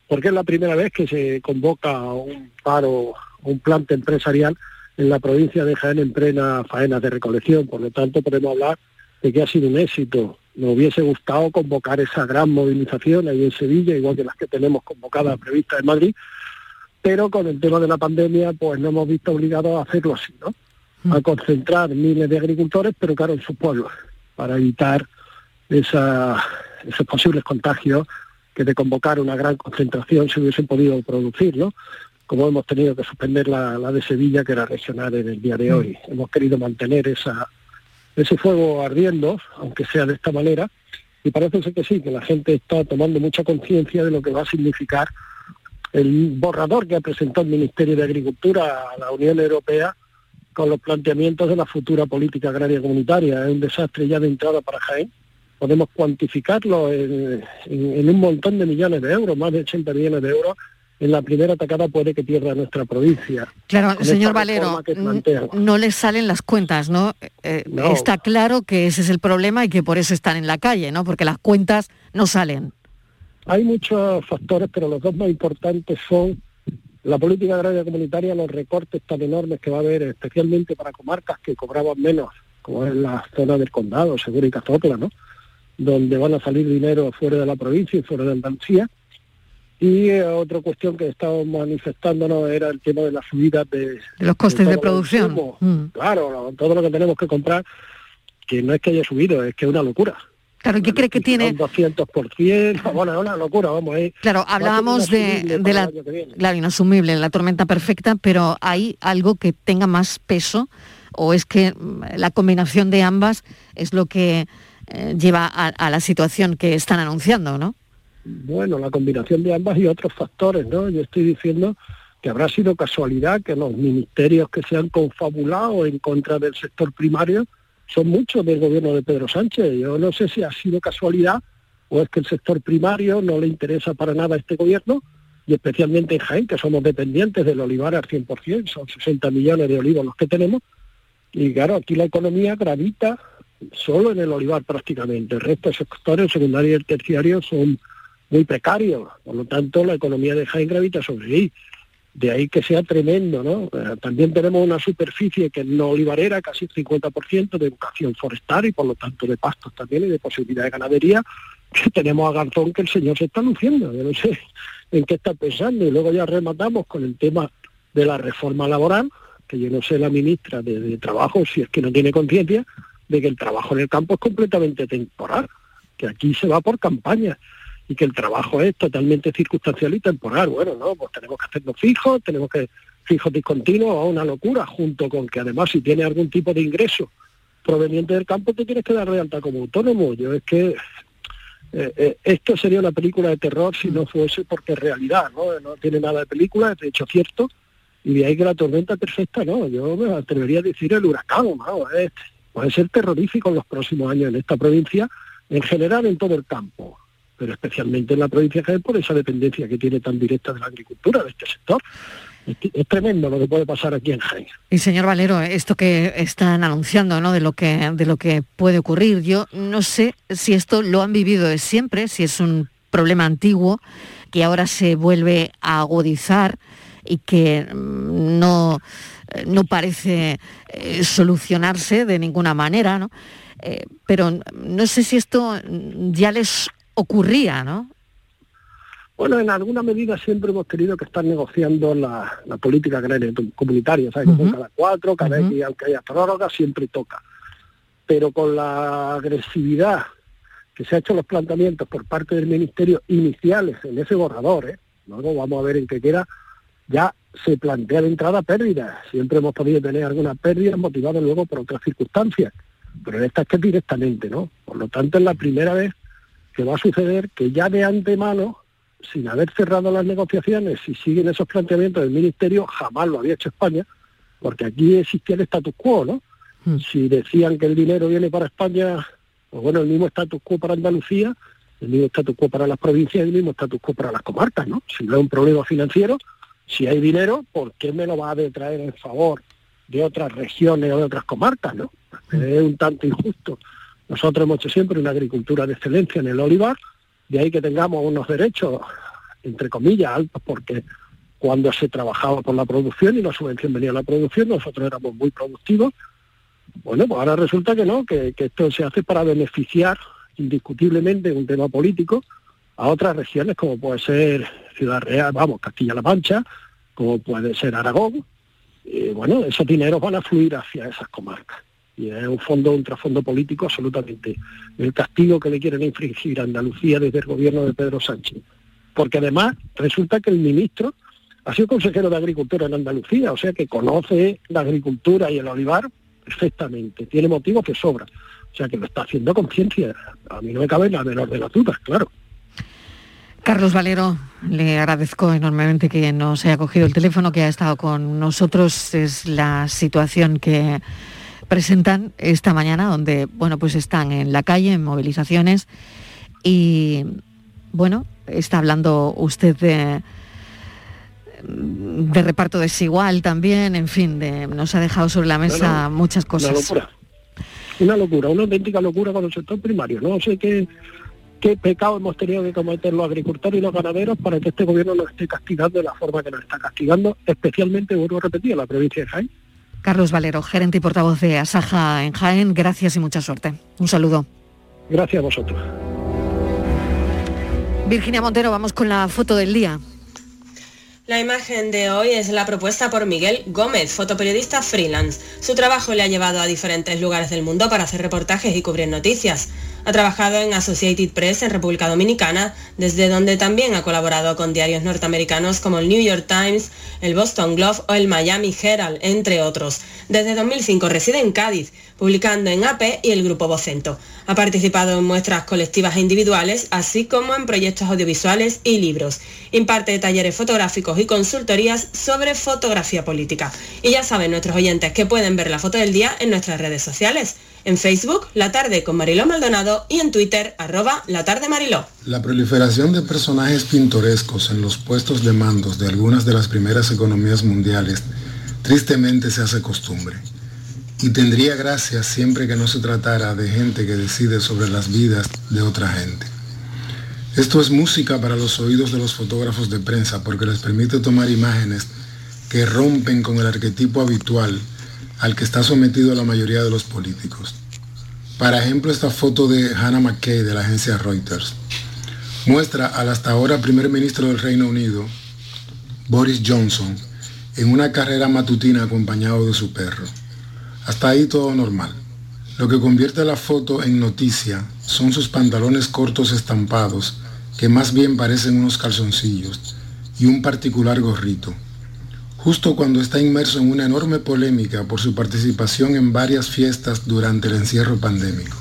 porque es la primera vez que se convoca un paro, un plante empresarial en la provincia de Jaén en plena faena de recolección. Por lo tanto, podemos hablar de que ha sido un éxito. Nos hubiese gustado convocar esa gran movilización ahí en Sevilla, igual que las que tenemos convocadas previstas en Madrid, pero con el tema de la pandemia, pues nos hemos visto obligados a hacerlo así, ¿no? A concentrar miles de agricultores, pero claro, en sus pueblos, para evitar esa- esos posibles contagios que de convocar una gran concentración se hubiesen podido producir, ¿no? Como hemos tenido que suspender la, la de Sevilla, que era regional en el día de hoy. Hemos querido mantener esa, ese fuego ardiendo, aunque sea de esta manera, y parece ser que sí, que la gente está tomando mucha conciencia de lo que va a significar el borrador que ha presentado el Ministerio de Agricultura a la Unión Europea con los planteamientos de la futura política agraria comunitaria. Es un desastre ya de entrada para Jaén. Podemos cuantificarlo en, un montón de millones de euros, más de 80 millones de euros. En la primera atacada puede que pierda nuestra provincia. Claro, Con señor Valero, no les salen las cuentas, ¿no? Eh, No. Está claro que ese es el problema y que por eso están en la calle, ¿no? Porque las cuentas no salen. Hay muchos factores, pero los dos más importantes son la política agraria comunitaria, los recortes tan enormes que va a haber, especialmente para comarcas que cobraban menos, como es la zona del condado, Segura y Cazorla, ¿no? donde van a salir dinero fuera de la provincia y fuera de Andalucía. Y eh, otra cuestión que estábamos manifestándonos era el tema de las subidas de, De los costes de producción. Mm. Claro, todo lo que tenemos que comprar, que no es que haya subido, es que es una locura. Claro, ¿y qué cree que tiene? Un 200%, bueno, es una locura, vamos ahí. Claro, hablábamos de, de la, claro, inasumible, la tormenta perfecta, pero hay algo que tenga más peso o es que mm, la combinación de ambas es lo que eh, lleva a, a la situación que están anunciando, ¿no? Bueno, la combinación de ambas y otros factores, ¿no? Yo estoy diciendo que habrá sido casualidad que los ministerios que se han confabulado en contra del sector primario son muchos del gobierno de Pedro Sánchez. Yo no sé si ha sido casualidad o es que el sector primario no le interesa para nada a este gobierno y especialmente en Jaén, que somos dependientes del olivar al 100%, son 60 millones de olivos los que tenemos, y claro, aquí la economía gravita solo en el olivar prácticamente, el resto de sectores, el secundario y el terciario, son muy precarios, por lo tanto la economía de Jaén gravita sobre ahí. De ahí que sea tremendo, ¿no? Eh, También tenemos una superficie que no olivarera, casi el 50% de educación forestal y por lo tanto de pastos también y de posibilidad de ganadería, que tenemos a Garzón que el señor se está luciendo, yo no sé en qué está pensando. Y luego ya rematamos con el tema de la reforma laboral, que yo no sé la ministra de, de Trabajo si es que no tiene conciencia de que el trabajo en el campo es completamente temporal, que aquí se va por campaña y que el trabajo es totalmente circunstancial y temporal. Bueno, no, pues tenemos que hacernos fijos, tenemos que fijos discontinuos, a una locura, junto con que además si tienes algún tipo de ingreso proveniente del campo te tienes que dar de alta como autónomo. Yo es que eh, eh, esto sería una película de terror si no fuese porque es realidad, ¿no? No tiene nada de película, de hecho cierto, y de ahí que la tormenta perfecta, no, yo me atrevería a decir el huracán, ¿no? Puede ser terrorífico en los próximos años en esta provincia, en general en todo el campo, pero especialmente en la provincia de Jaén por esa dependencia que tiene tan directa de la agricultura, de este sector. Es, tremendo lo que puede pasar aquí en Jaén. Y señor Valero, esto que están anunciando, ¿no? De lo que de lo que puede ocurrir, yo no sé si esto lo han vivido de siempre, si es un problema antiguo que ahora se vuelve a agudizar y que mm, no eh, no parece eh, solucionarse de ninguna manera, ¿no? Eh, pero no sé si esto ya les ocurría, ¿no? Bueno, en alguna medida siempre hemos tenido que estar negociando la, la política agraria comunitaria, ¿sabes? Cada cuatro, cada vez que aunque haya prórroga, siempre toca. Pero con la agresividad que se ha hecho los planteamientos por parte del Ministerio iniciales en ese borrador, ¿eh? luego vamos a ver en qué queda, ya se plantea de entrada pérdidas. Siempre hemos podido tener algunas pérdidas motivadas luego por otras circunstancias, pero en esta es que directamente, ¿no? Por lo tanto, es la primera vez que va a suceder que ya de antemano, sin haber cerrado las negociaciones, si siguen esos planteamientos del Ministerio, jamás lo había hecho España, porque aquí existía el status quo, ¿no? Si decían que el dinero viene para España, pues bueno, el mismo status quo para Andalucía, el mismo status quo para las provincias y el mismo status quo para las comarcas, ¿no? Si no es un problema financiero, si hay dinero, ¿por qué me lo va a traer en favor de otras regiones o de otras comarcas, no? Es un tanto injusto. Nosotros hemos hecho siempre una agricultura de excelencia en el olivar, de ahí que tengamos unos derechos, entre comillas, altos, porque cuando se trabajaba por la producción y la subvención venía a la producción, nosotros éramos muy productivos. Bueno, pues ahora resulta que no, que, esto se hace para beneficiar indiscutiblemente un tema político a otras regiones como puede ser Ciudad Real, vamos, Castilla-La Mancha, como puede ser Aragón. Bueno, esos dineros van a fluir hacia esas comarcas. Y es un fondo, un trasfondo político absolutamente. El castigo que le quieren infringir a Andalucía desde el gobierno de Pedro Sánchez. Porque además resulta que el ministro ha sido consejero de Agricultura en Andalucía, o sea que conoce la agricultura y el olivar perfectamente. Tiene motivos que sobra. O sea que lo está haciendo a conciencia. A mí no me cabe la menor de las dudas, claro. Carlos Valero, le agradezco enormemente que nos haya cogido el teléfono, que ha estado con nosotros. Es la situación que presentan esta mañana, donde bueno, pues están en la calle, en movilizaciones. Y bueno, está hablando usted de, de reparto desigual también, en fin, de, nos ha dejado sobre la mesa No, no, muchas Una cosas. locura. Una locura, una auténtica locura con el sector primario. No sé qué, qué pecado hemos tenido que cometer los agricultores y los ganaderos para que este gobierno nos esté castigando de la forma que nos está castigando, especialmente, vuelvo a repetir, en la provincia de Jaén. Carlos Valero, gerente y portavoz de Asaja en Jaén, gracias y mucha suerte. Un saludo. Gracias a vosotros. Virginia Montero, vamos con la foto del día. La imagen de hoy es la propuesta por Miguel Gómez, fotoperiodista freelance. Su trabajo le ha llevado a diferentes lugares del mundo para hacer reportajes y cubrir noticias. Ha trabajado en Associated Press en República Dominicana, desde donde también ha colaborado con diarios norteamericanos como el New York Times, el Boston Globe o el Miami Herald, entre otros. Desde 2005 reside en Cádiz, publicando en AP y el Grupo Vocento. Ha participado en muestras colectivas e individuales, así como en proyectos audiovisuales y libros. Imparte talleres fotográficos y consultorías sobre fotografía política. Y ya saben nuestros oyentes que pueden ver la foto del día en nuestras redes sociales. En Facebook, La Tarde con Mariló Maldonado y en Twitter, arroba La Tarde Mariló. La proliferación de personajes pintorescos en los puestos de mandos de algunas de las primeras economías mundiales tristemente se hace costumbre. Y tendría gracia siempre que no se tratara de gente que decide sobre las vidas de otra gente. Esto es música para los oídos de los fotógrafos de prensa porque les permite tomar imágenes que rompen con el arquetipo habitual al que está sometido la mayoría de los políticos. Para ejemplo, esta foto de Hannah McKay de la agencia Reuters muestra al hasta ahora primer ministro del Reino Unido, Boris Johnson, en una carrera matutina acompañado de su perro. Hasta ahí todo normal. Lo que convierte la foto en noticia son sus pantalones cortos estampados, que más bien parecen unos calzoncillos, y un particular gorrito. Justo cuando está inmerso en una enorme polémica por su participación en varias fiestas durante el encierro pandémico.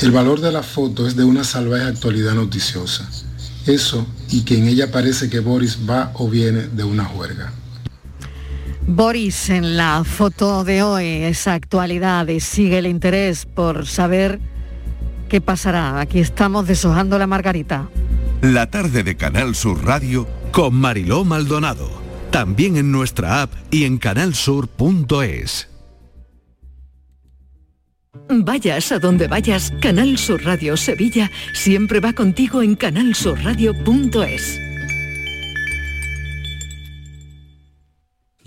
El valor de la foto es de una salvaje actualidad noticiosa. Eso y que en ella parece que Boris va o viene de una juerga. Boris, en la foto de hoy, esa actualidad y sigue el interés por saber qué pasará. Aquí estamos deshojando la margarita. La tarde de Canal Sur Radio con Mariló Maldonado. También en nuestra app y en canalsur.es. Vayas a donde vayas, Canal Sur Radio Sevilla siempre va contigo en canalsurradio.es.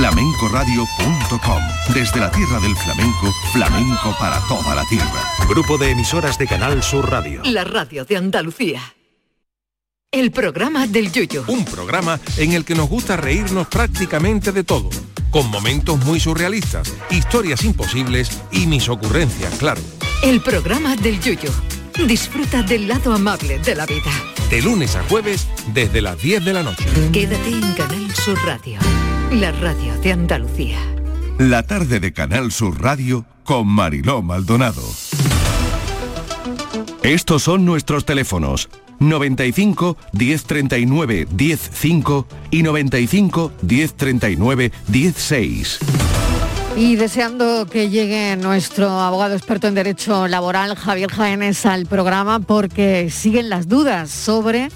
flamencoradio.com. Desde la tierra del flamenco, flamenco para toda la tierra. Grupo de emisoras de Canal Sur Radio. La radio de Andalucía. El programa del Yuyo. Un programa en el que nos gusta reírnos prácticamente de todo, con momentos muy surrealistas, historias imposibles y mis ocurrencias, claro. El programa del Yuyo. Disfruta del lado amable de la vida. De lunes a jueves desde las 10 de la noche. Quédate en Canal Sur Radio. La radio de Andalucía. La tarde de Canal Sur Radio con Mariló Maldonado. Estos son nuestros teléfonos 95 1039 105 y 95 1039 16. Y deseando que llegue nuestro abogado experto en Derecho Laboral, Javier Jaénes, al programa porque siguen las dudas sobre,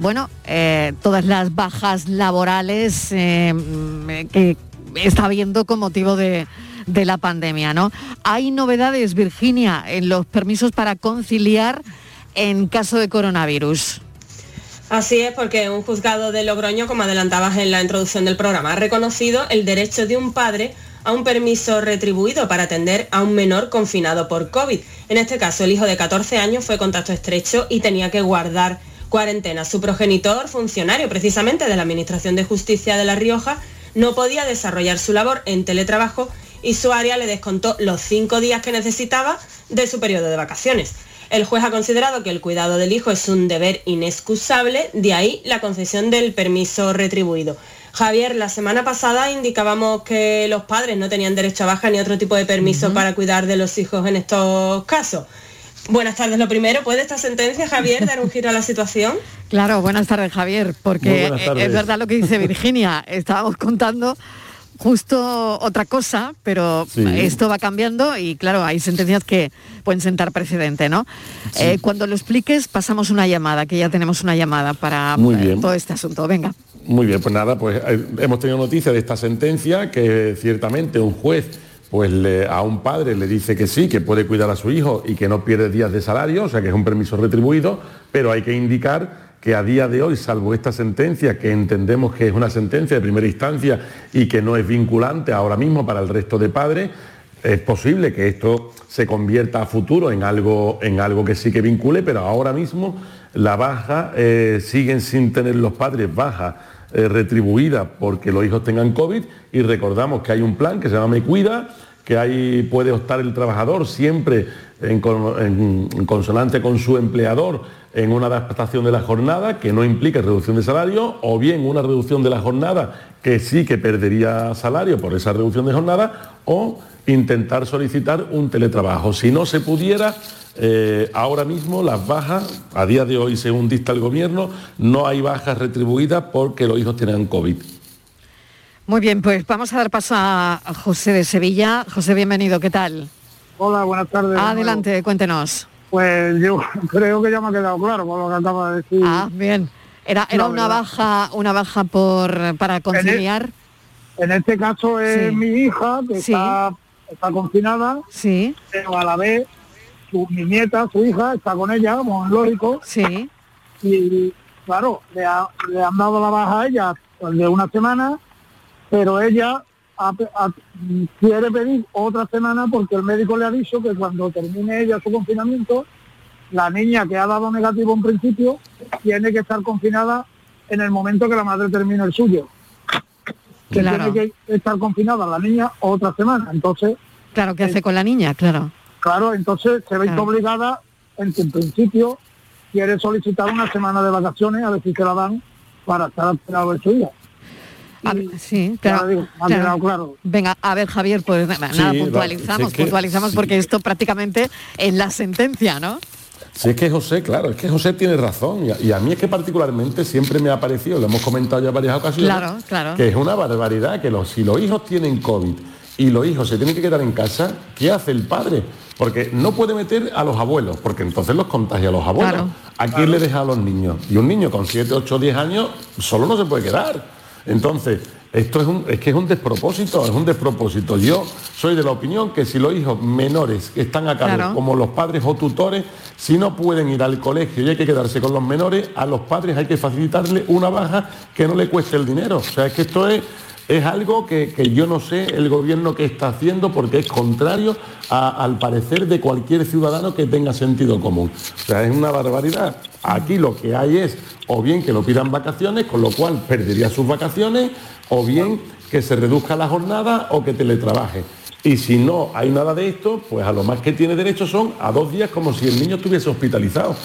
bueno, eh, todas las bajas laborales eh, que está habiendo con motivo de, de la pandemia, ¿no? Hay novedades, Virginia, en los permisos para conciliar en caso de coronavirus. Así es, porque un juzgado de Logroño, como adelantabas en la introducción del programa, ha reconocido el derecho de un padre a un permiso retribuido para atender a un menor confinado por COVID. En este caso, el hijo de 14 años fue contacto estrecho y tenía que guardar cuarentena. Su progenitor, funcionario precisamente de la Administración de Justicia de La Rioja, no podía desarrollar su labor en teletrabajo y su área le descontó los cinco días que necesitaba de su periodo de vacaciones. El juez ha considerado que el cuidado del hijo es un deber inexcusable, de ahí la concesión del permiso retribuido. Javier, la semana pasada indicábamos que los padres no tenían derecho a baja ni otro tipo de permiso para cuidar de los hijos en estos casos. Buenas tardes. Lo primero, ¿puede esta sentencia, Javier, dar un giro a la situación? <laughs> Claro, buenas tardes Javier, porque tardes. es verdad lo que dice Virginia, estábamos contando justo otra cosa, pero Sí. esto va cambiando y claro, hay sentencias que pueden sentar precedente, ¿no? Eh, cuando lo expliques pasamos una llamada, que ya tenemos una llamada para Muy bien. todo este asunto. Venga. Muy bien, pues nada, pues eh, hemos tenido noticia de esta sentencia que ciertamente un juez pues a un padre le dice que sí, que puede cuidar a su hijo y que no pierde días de salario, o sea que es un permiso retribuido, pero hay que indicar que a día de hoy, salvo esta sentencia, que entendemos que es una sentencia de primera instancia y que no es vinculante ahora mismo para el resto de padres, es posible que esto se convierta a futuro en algo, en algo que sí que vincule, pero ahora mismo la baja eh, siguen sin tener los padres baja eh, retribuida porque los hijos tengan COVID y recordamos que hay un plan que se llama Me Cuida, que ahí puede optar el trabajador siempre en, en consonante con su empleador en una adaptación de la jornada que no implique reducción de salario o bien una reducción de la jornada que sí que perdería salario por esa reducción de jornada o intentar solicitar un teletrabajo. Si no se pudiera, eh, ahora mismo las bajas, a día de hoy según dicta el gobierno, no hay bajas retribuidas porque los hijos tienen COVID. Muy bien, pues vamos a dar paso a José de Sevilla. José, bienvenido, ¿qué tal? Hola, buenas tardes. de Adelante, cuéntenos. Pues yo <laughs> creo que ya me ha quedado claro con lo que acaba de decir. Ah, bien. Era, era una verdad. baja, una baja por para conciliar. En este caso es Sí. mi hija que Sí. está, está confinada, Sí. pero a la vez su, mi nieta, su hija, está con ella, como es lógico. Sí. Y claro, le, ha- le han dado la baja a ella pues, de una semana, pero ella ha pe- ha- quiere pedir otra semana porque el médico le ha dicho que cuando termine ella su confinamiento, la niña que ha dado negativo en principio tiene que estar confinada en el momento que la madre termine el suyo. Que Claro. tiene que estar confinada la niña otra semana. Entonces, Claro, ¿qué hace con la niña? Claro. claro, entonces se ve Claro. obligada en que en principio quiere solicitar una semana de vacaciones a ver si se la dan para estar al cuidado de su hija. A ver, sí, claro, digo, claro. Venga, a ver, Javier, pues nada, Sí, puntualizamos, es que- puntualizamos sí. porque esto prácticamente en la sentencia, ¿no? Si es que José, claro, es que José tiene razón y a, y a mí es que particularmente siempre me ha parecido, lo hemos comentado ya varias ocasiones, Claro, claro. que es una barbaridad que los, si los hijos tienen COVID y los hijos se tienen que quedar en casa, ¿qué hace el padre? Porque no puede meter a los abuelos, porque entonces los contagia a los abuelos. Claro. ¿A quién le deja a los niños? Y un niño con 7, 8, 10 años solo no se puede quedar. Entonces, esto es, un, es que es un despropósito, es un despropósito. Yo soy de la opinión que si los hijos menores que están a cargo, Claro. como los padres o tutores, si no pueden ir al colegio y hay que quedarse con los menores, a los padres hay que facilitarle una baja que no le cueste el dinero. O sea, es que esto es, es algo que, que yo no sé el gobierno que está haciendo porque es contrario al parecer de cualquier ciudadano que tenga sentido común. O sea, es una barbaridad. Aquí lo que hay es o bien que lo pidan vacaciones, con lo cual perdería sus vacaciones, o bien que se reduzca la jornada o que teletrabaje. Y si no hay nada de esto, pues a lo más que tiene derecho son a dos días como si el niño estuviese hospitalizado.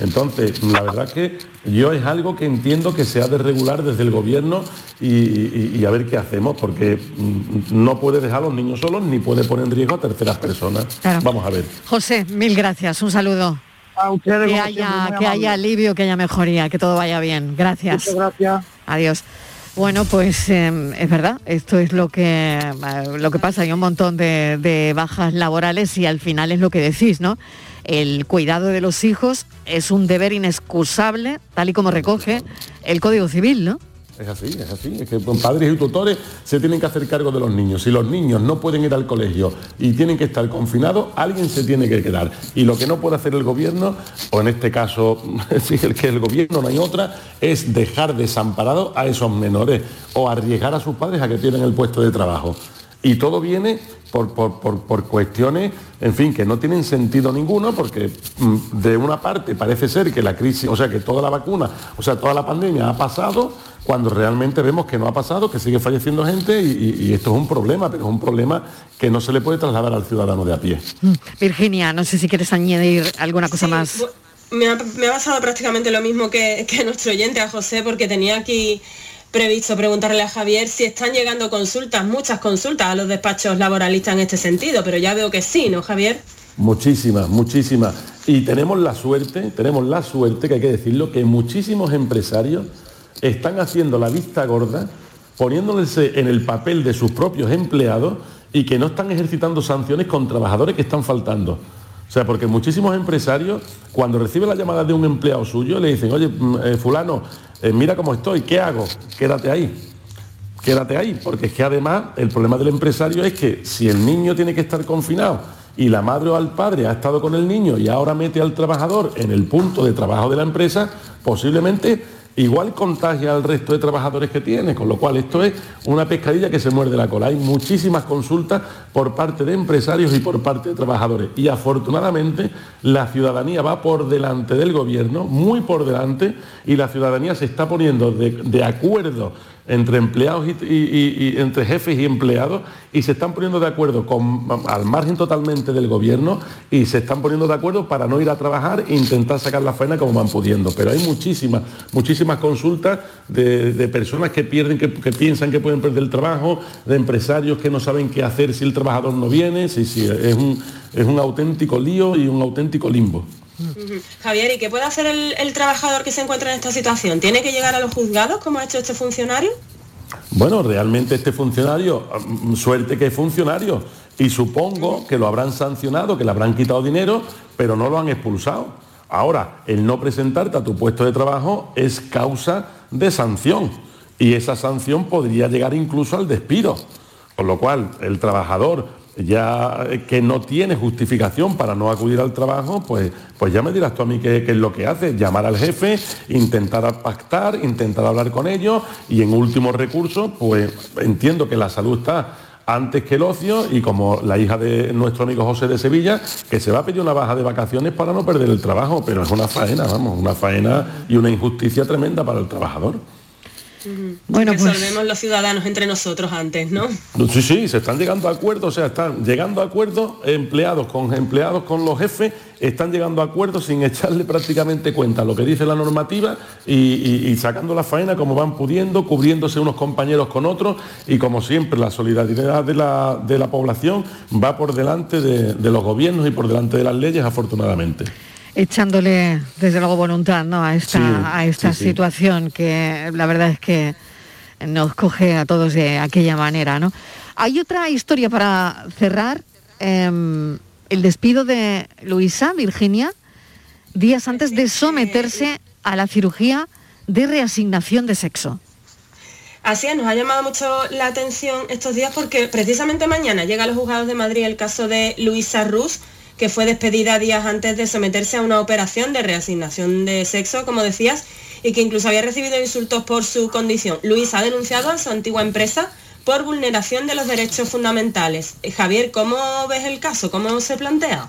Entonces, la verdad que yo es algo que entiendo que se ha de regular desde el gobierno y, y- y a ver qué hacemos, porque mm, no puede dejar a los niños solos ni puede poner en riesgo a terceras personas. Claro. Vamos a ver. José, mil gracias, un saludo. A ustedes, Que haya, siempre, que haya alivio, que haya mejoría, que todo vaya bien. Gracias. Muchas gracias. Adiós. Bueno, pues eh, es verdad, esto es lo que, lo que pasa, hay un montón de, de bajas laborales y al final es lo que decís, ¿no? El cuidado de los hijos es un deber inexcusable, tal y como recoge el Código Civil, ¿no? Es así, es así. Es que padres y tutores se tienen que hacer cargo de los niños. Si los niños no pueden ir al colegio y tienen que estar confinados, alguien se tiene que quedar. Y lo que no puede hacer el gobierno, o en este caso, <laughs> si el que el gobierno no hay otra, es dejar desamparados a esos menores o arriesgar a sus padres a que pierdan el puesto de trabajo. Y todo viene por, por- por- por cuestiones, en fin, que no tienen sentido ninguno, porque mm, de una parte parece ser que la crisis, o sea, que toda la vacuna, o sea, toda la pandemia ha pasado, cuando realmente vemos que no ha pasado, que sigue falleciendo gente y, y- y esto es un problema, pero es un problema que no se le puede trasladar al ciudadano de a pie. Mm. Virginia, no sé si quieres añadir alguna cosa más. Me ha, me ha pasado prácticamente lo mismo que, que nuestro oyente, a José, porque tenía aquí previsto preguntarle a Javier si están llegando consultas, muchas consultas a los despachos laboralistas en este sentido, pero ya veo que sí, ¿no, Javier? Muchísimas, muchísimas. Y tenemos la suerte, tenemos la suerte, que hay que decirlo, que muchísimos empresarios están haciendo la vista gorda, poniéndose en el papel de sus propios empleados y que no están ejercitando sanciones con trabajadores que están faltando. O sea, porque muchísimos empresarios, cuando reciben la llamada de un empleado suyo, le dicen, oye, mm, eh, fulano, eh, mira cómo estoy, ¿qué hago? Quédate ahí. Quédate ahí, porque es que además el problema del empresario es que si el niño tiene que estar confinado y la madre o el padre ha estado con el niño y ahora mete al trabajador en el punto de trabajo de la empresa, posiblemente igual contagia al resto de trabajadores que tiene, con lo cual esto es una pescadilla que se muerde la cola. Hay muchísimas consultas por parte de empresarios y por parte de trabajadores. Y afortunadamente la ciudadanía va por delante del gobierno, muy por delante, y la ciudadanía se está poniendo de, de acuerdo entre empleados y, entre jefes y empleados y se están poniendo de acuerdo con, al margen totalmente del gobierno y se están poniendo de acuerdo para no ir a trabajar e intentar sacar la faena como van pudiendo. Pero hay muchísimas, muchísimas consultas de, de personas que pierden, que, piensan que pueden perder el trabajo, de empresarios que no saben qué hacer si el trabajador no viene. Es un, es un auténtico lío y un auténtico limbo. Javier, ¿y qué puede hacer el, el trabajador que se encuentra en esta situación? ¿Tiene que llegar a los juzgados como ha hecho este funcionario? Bueno, realmente este funcionario, mm, suerte que es funcionario, y supongo que lo habrán sancionado, que le habrán quitado dinero, pero no lo han expulsado. Ahora, el no presentarte a tu puesto de trabajo es causa de sanción, y esa sanción podría llegar incluso al despido. Con lo cual, el trabajador ya que no tiene justificación para no acudir al trabajo, pues, pues ya me dirás tú a mí qué, qué es lo que hace, llamar al jefe, intentar pactar, intentar hablar con ellos y en último recurso, pues entiendo que la salud está antes que el ocio y como la hija de nuestro amigo José de Sevilla, que se va a pedir una baja de vacaciones para no perder el trabajo, pero es una faena, vamos, una faena y una injusticia tremenda para el trabajador. Bueno, pues- Resolvemos los ciudadanos entre nosotros antes, ¿no? Sí, sí, se están llegando a acuerdos, o sea, están llegando a acuerdos empleados con empleados con los jefes, están llegando a acuerdos sin echarle prácticamente cuenta a lo que dice la normativa y, y- y sacando la faena como van pudiendo, cubriéndose unos compañeros con otros y como siempre la solidaridad de la, de la población va por delante de, de los gobiernos y por delante de las leyes, afortunadamente. Echándole desde luego voluntad ¿no? a esta, Sí, a esta sí, sí. situación que la verdad es que nos coge a todos de aquella manera. ¿no? Hay otra historia para cerrar, em, el despido de Luisa, Virginia, días antes de someterse a la cirugía de reasignación de sexo. Así es, nos ha llamado mucho la atención estos días porque precisamente mañana llega a los juzgados de Madrid el caso de Luisa Rus, que fue despedida días antes de someterse a una operación de reasignación de sexo, como decías, y que incluso había recibido insultos por su condición. Luisa ha denunciado a su antigua empresa por vulneración de los derechos fundamentales. Eh, Javier, ¿cómo ves el caso? ¿Cómo se plantea?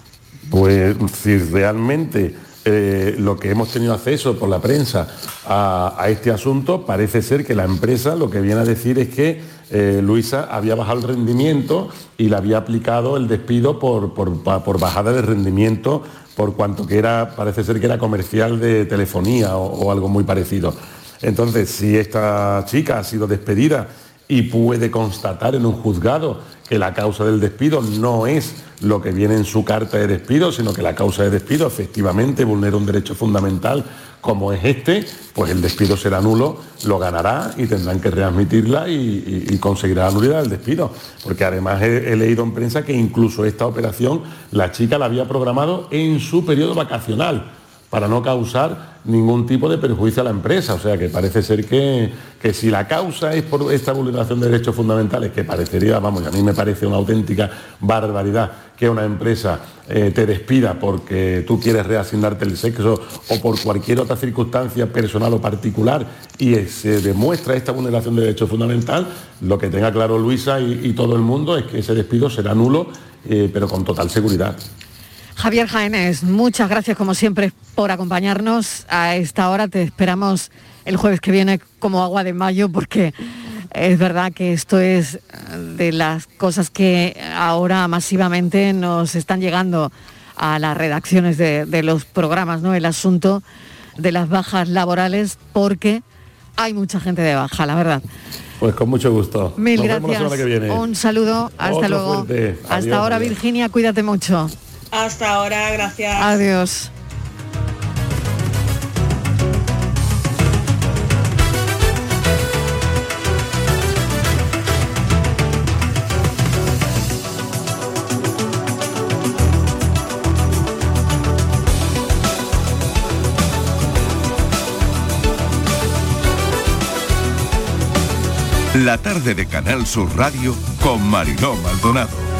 Pues si realmente eh, lo que hemos tenido acceso por la prensa a este asunto, parece ser que la empresa lo que viene a decir es que eh, Luisa había bajado el rendimiento y le había aplicado el despido por, por- bajada de rendimiento por cuanto que era, parece ser que era comercial de telefonía o algo muy parecido. Entonces, si esta chica ha sido despedida y puede constatar en un juzgado que la causa del despido no es lo que viene en su carta de despido, sino que la causa de despido efectivamente vulnera un derecho fundamental como es este, pues el despido será nulo, lo ganará y tendrán que readmitirla y, y- conseguirá la nulidad del despido. Porque además he leído en prensa que incluso esta operación la chica la había programado en su periodo vacacional para no causar ningún tipo de perjuicio a la empresa. O sea que parece ser que, que si la causa es por esta vulneración de derechos fundamentales, que parecería, vamos, y a mí me parece una auténtica barbaridad que una empresa eh, te despida porque tú quieres reasignarte el sexo o por cualquier otra circunstancia personal o particular y eh, se demuestra esta vulneración de derechos fundamental, lo que tenga claro Luisa y, todo el mundo es que ese despido será nulo, eh, pero con total seguridad. Javier Jaénes, muchas gracias como siempre por acompañarnos a esta hora. Te esperamos el jueves que viene como agua de mayo porque es verdad que esto es eh, de las cosas que ahora masivamente nos están llegando a las redacciones de, de los programas, ¿no? El asunto de las bajas laborales porque hay mucha gente de baja, la verdad. Pues con mucho gusto. Mil Nos vemos la gracias. semana que viene. Un saludo, hasta Otro luego. Hasta ahora. Virginia, cuídate mucho. Hasta ahora, gracias. Adiós. La tarde de Canal Sur Radio con Mariló Maldonado.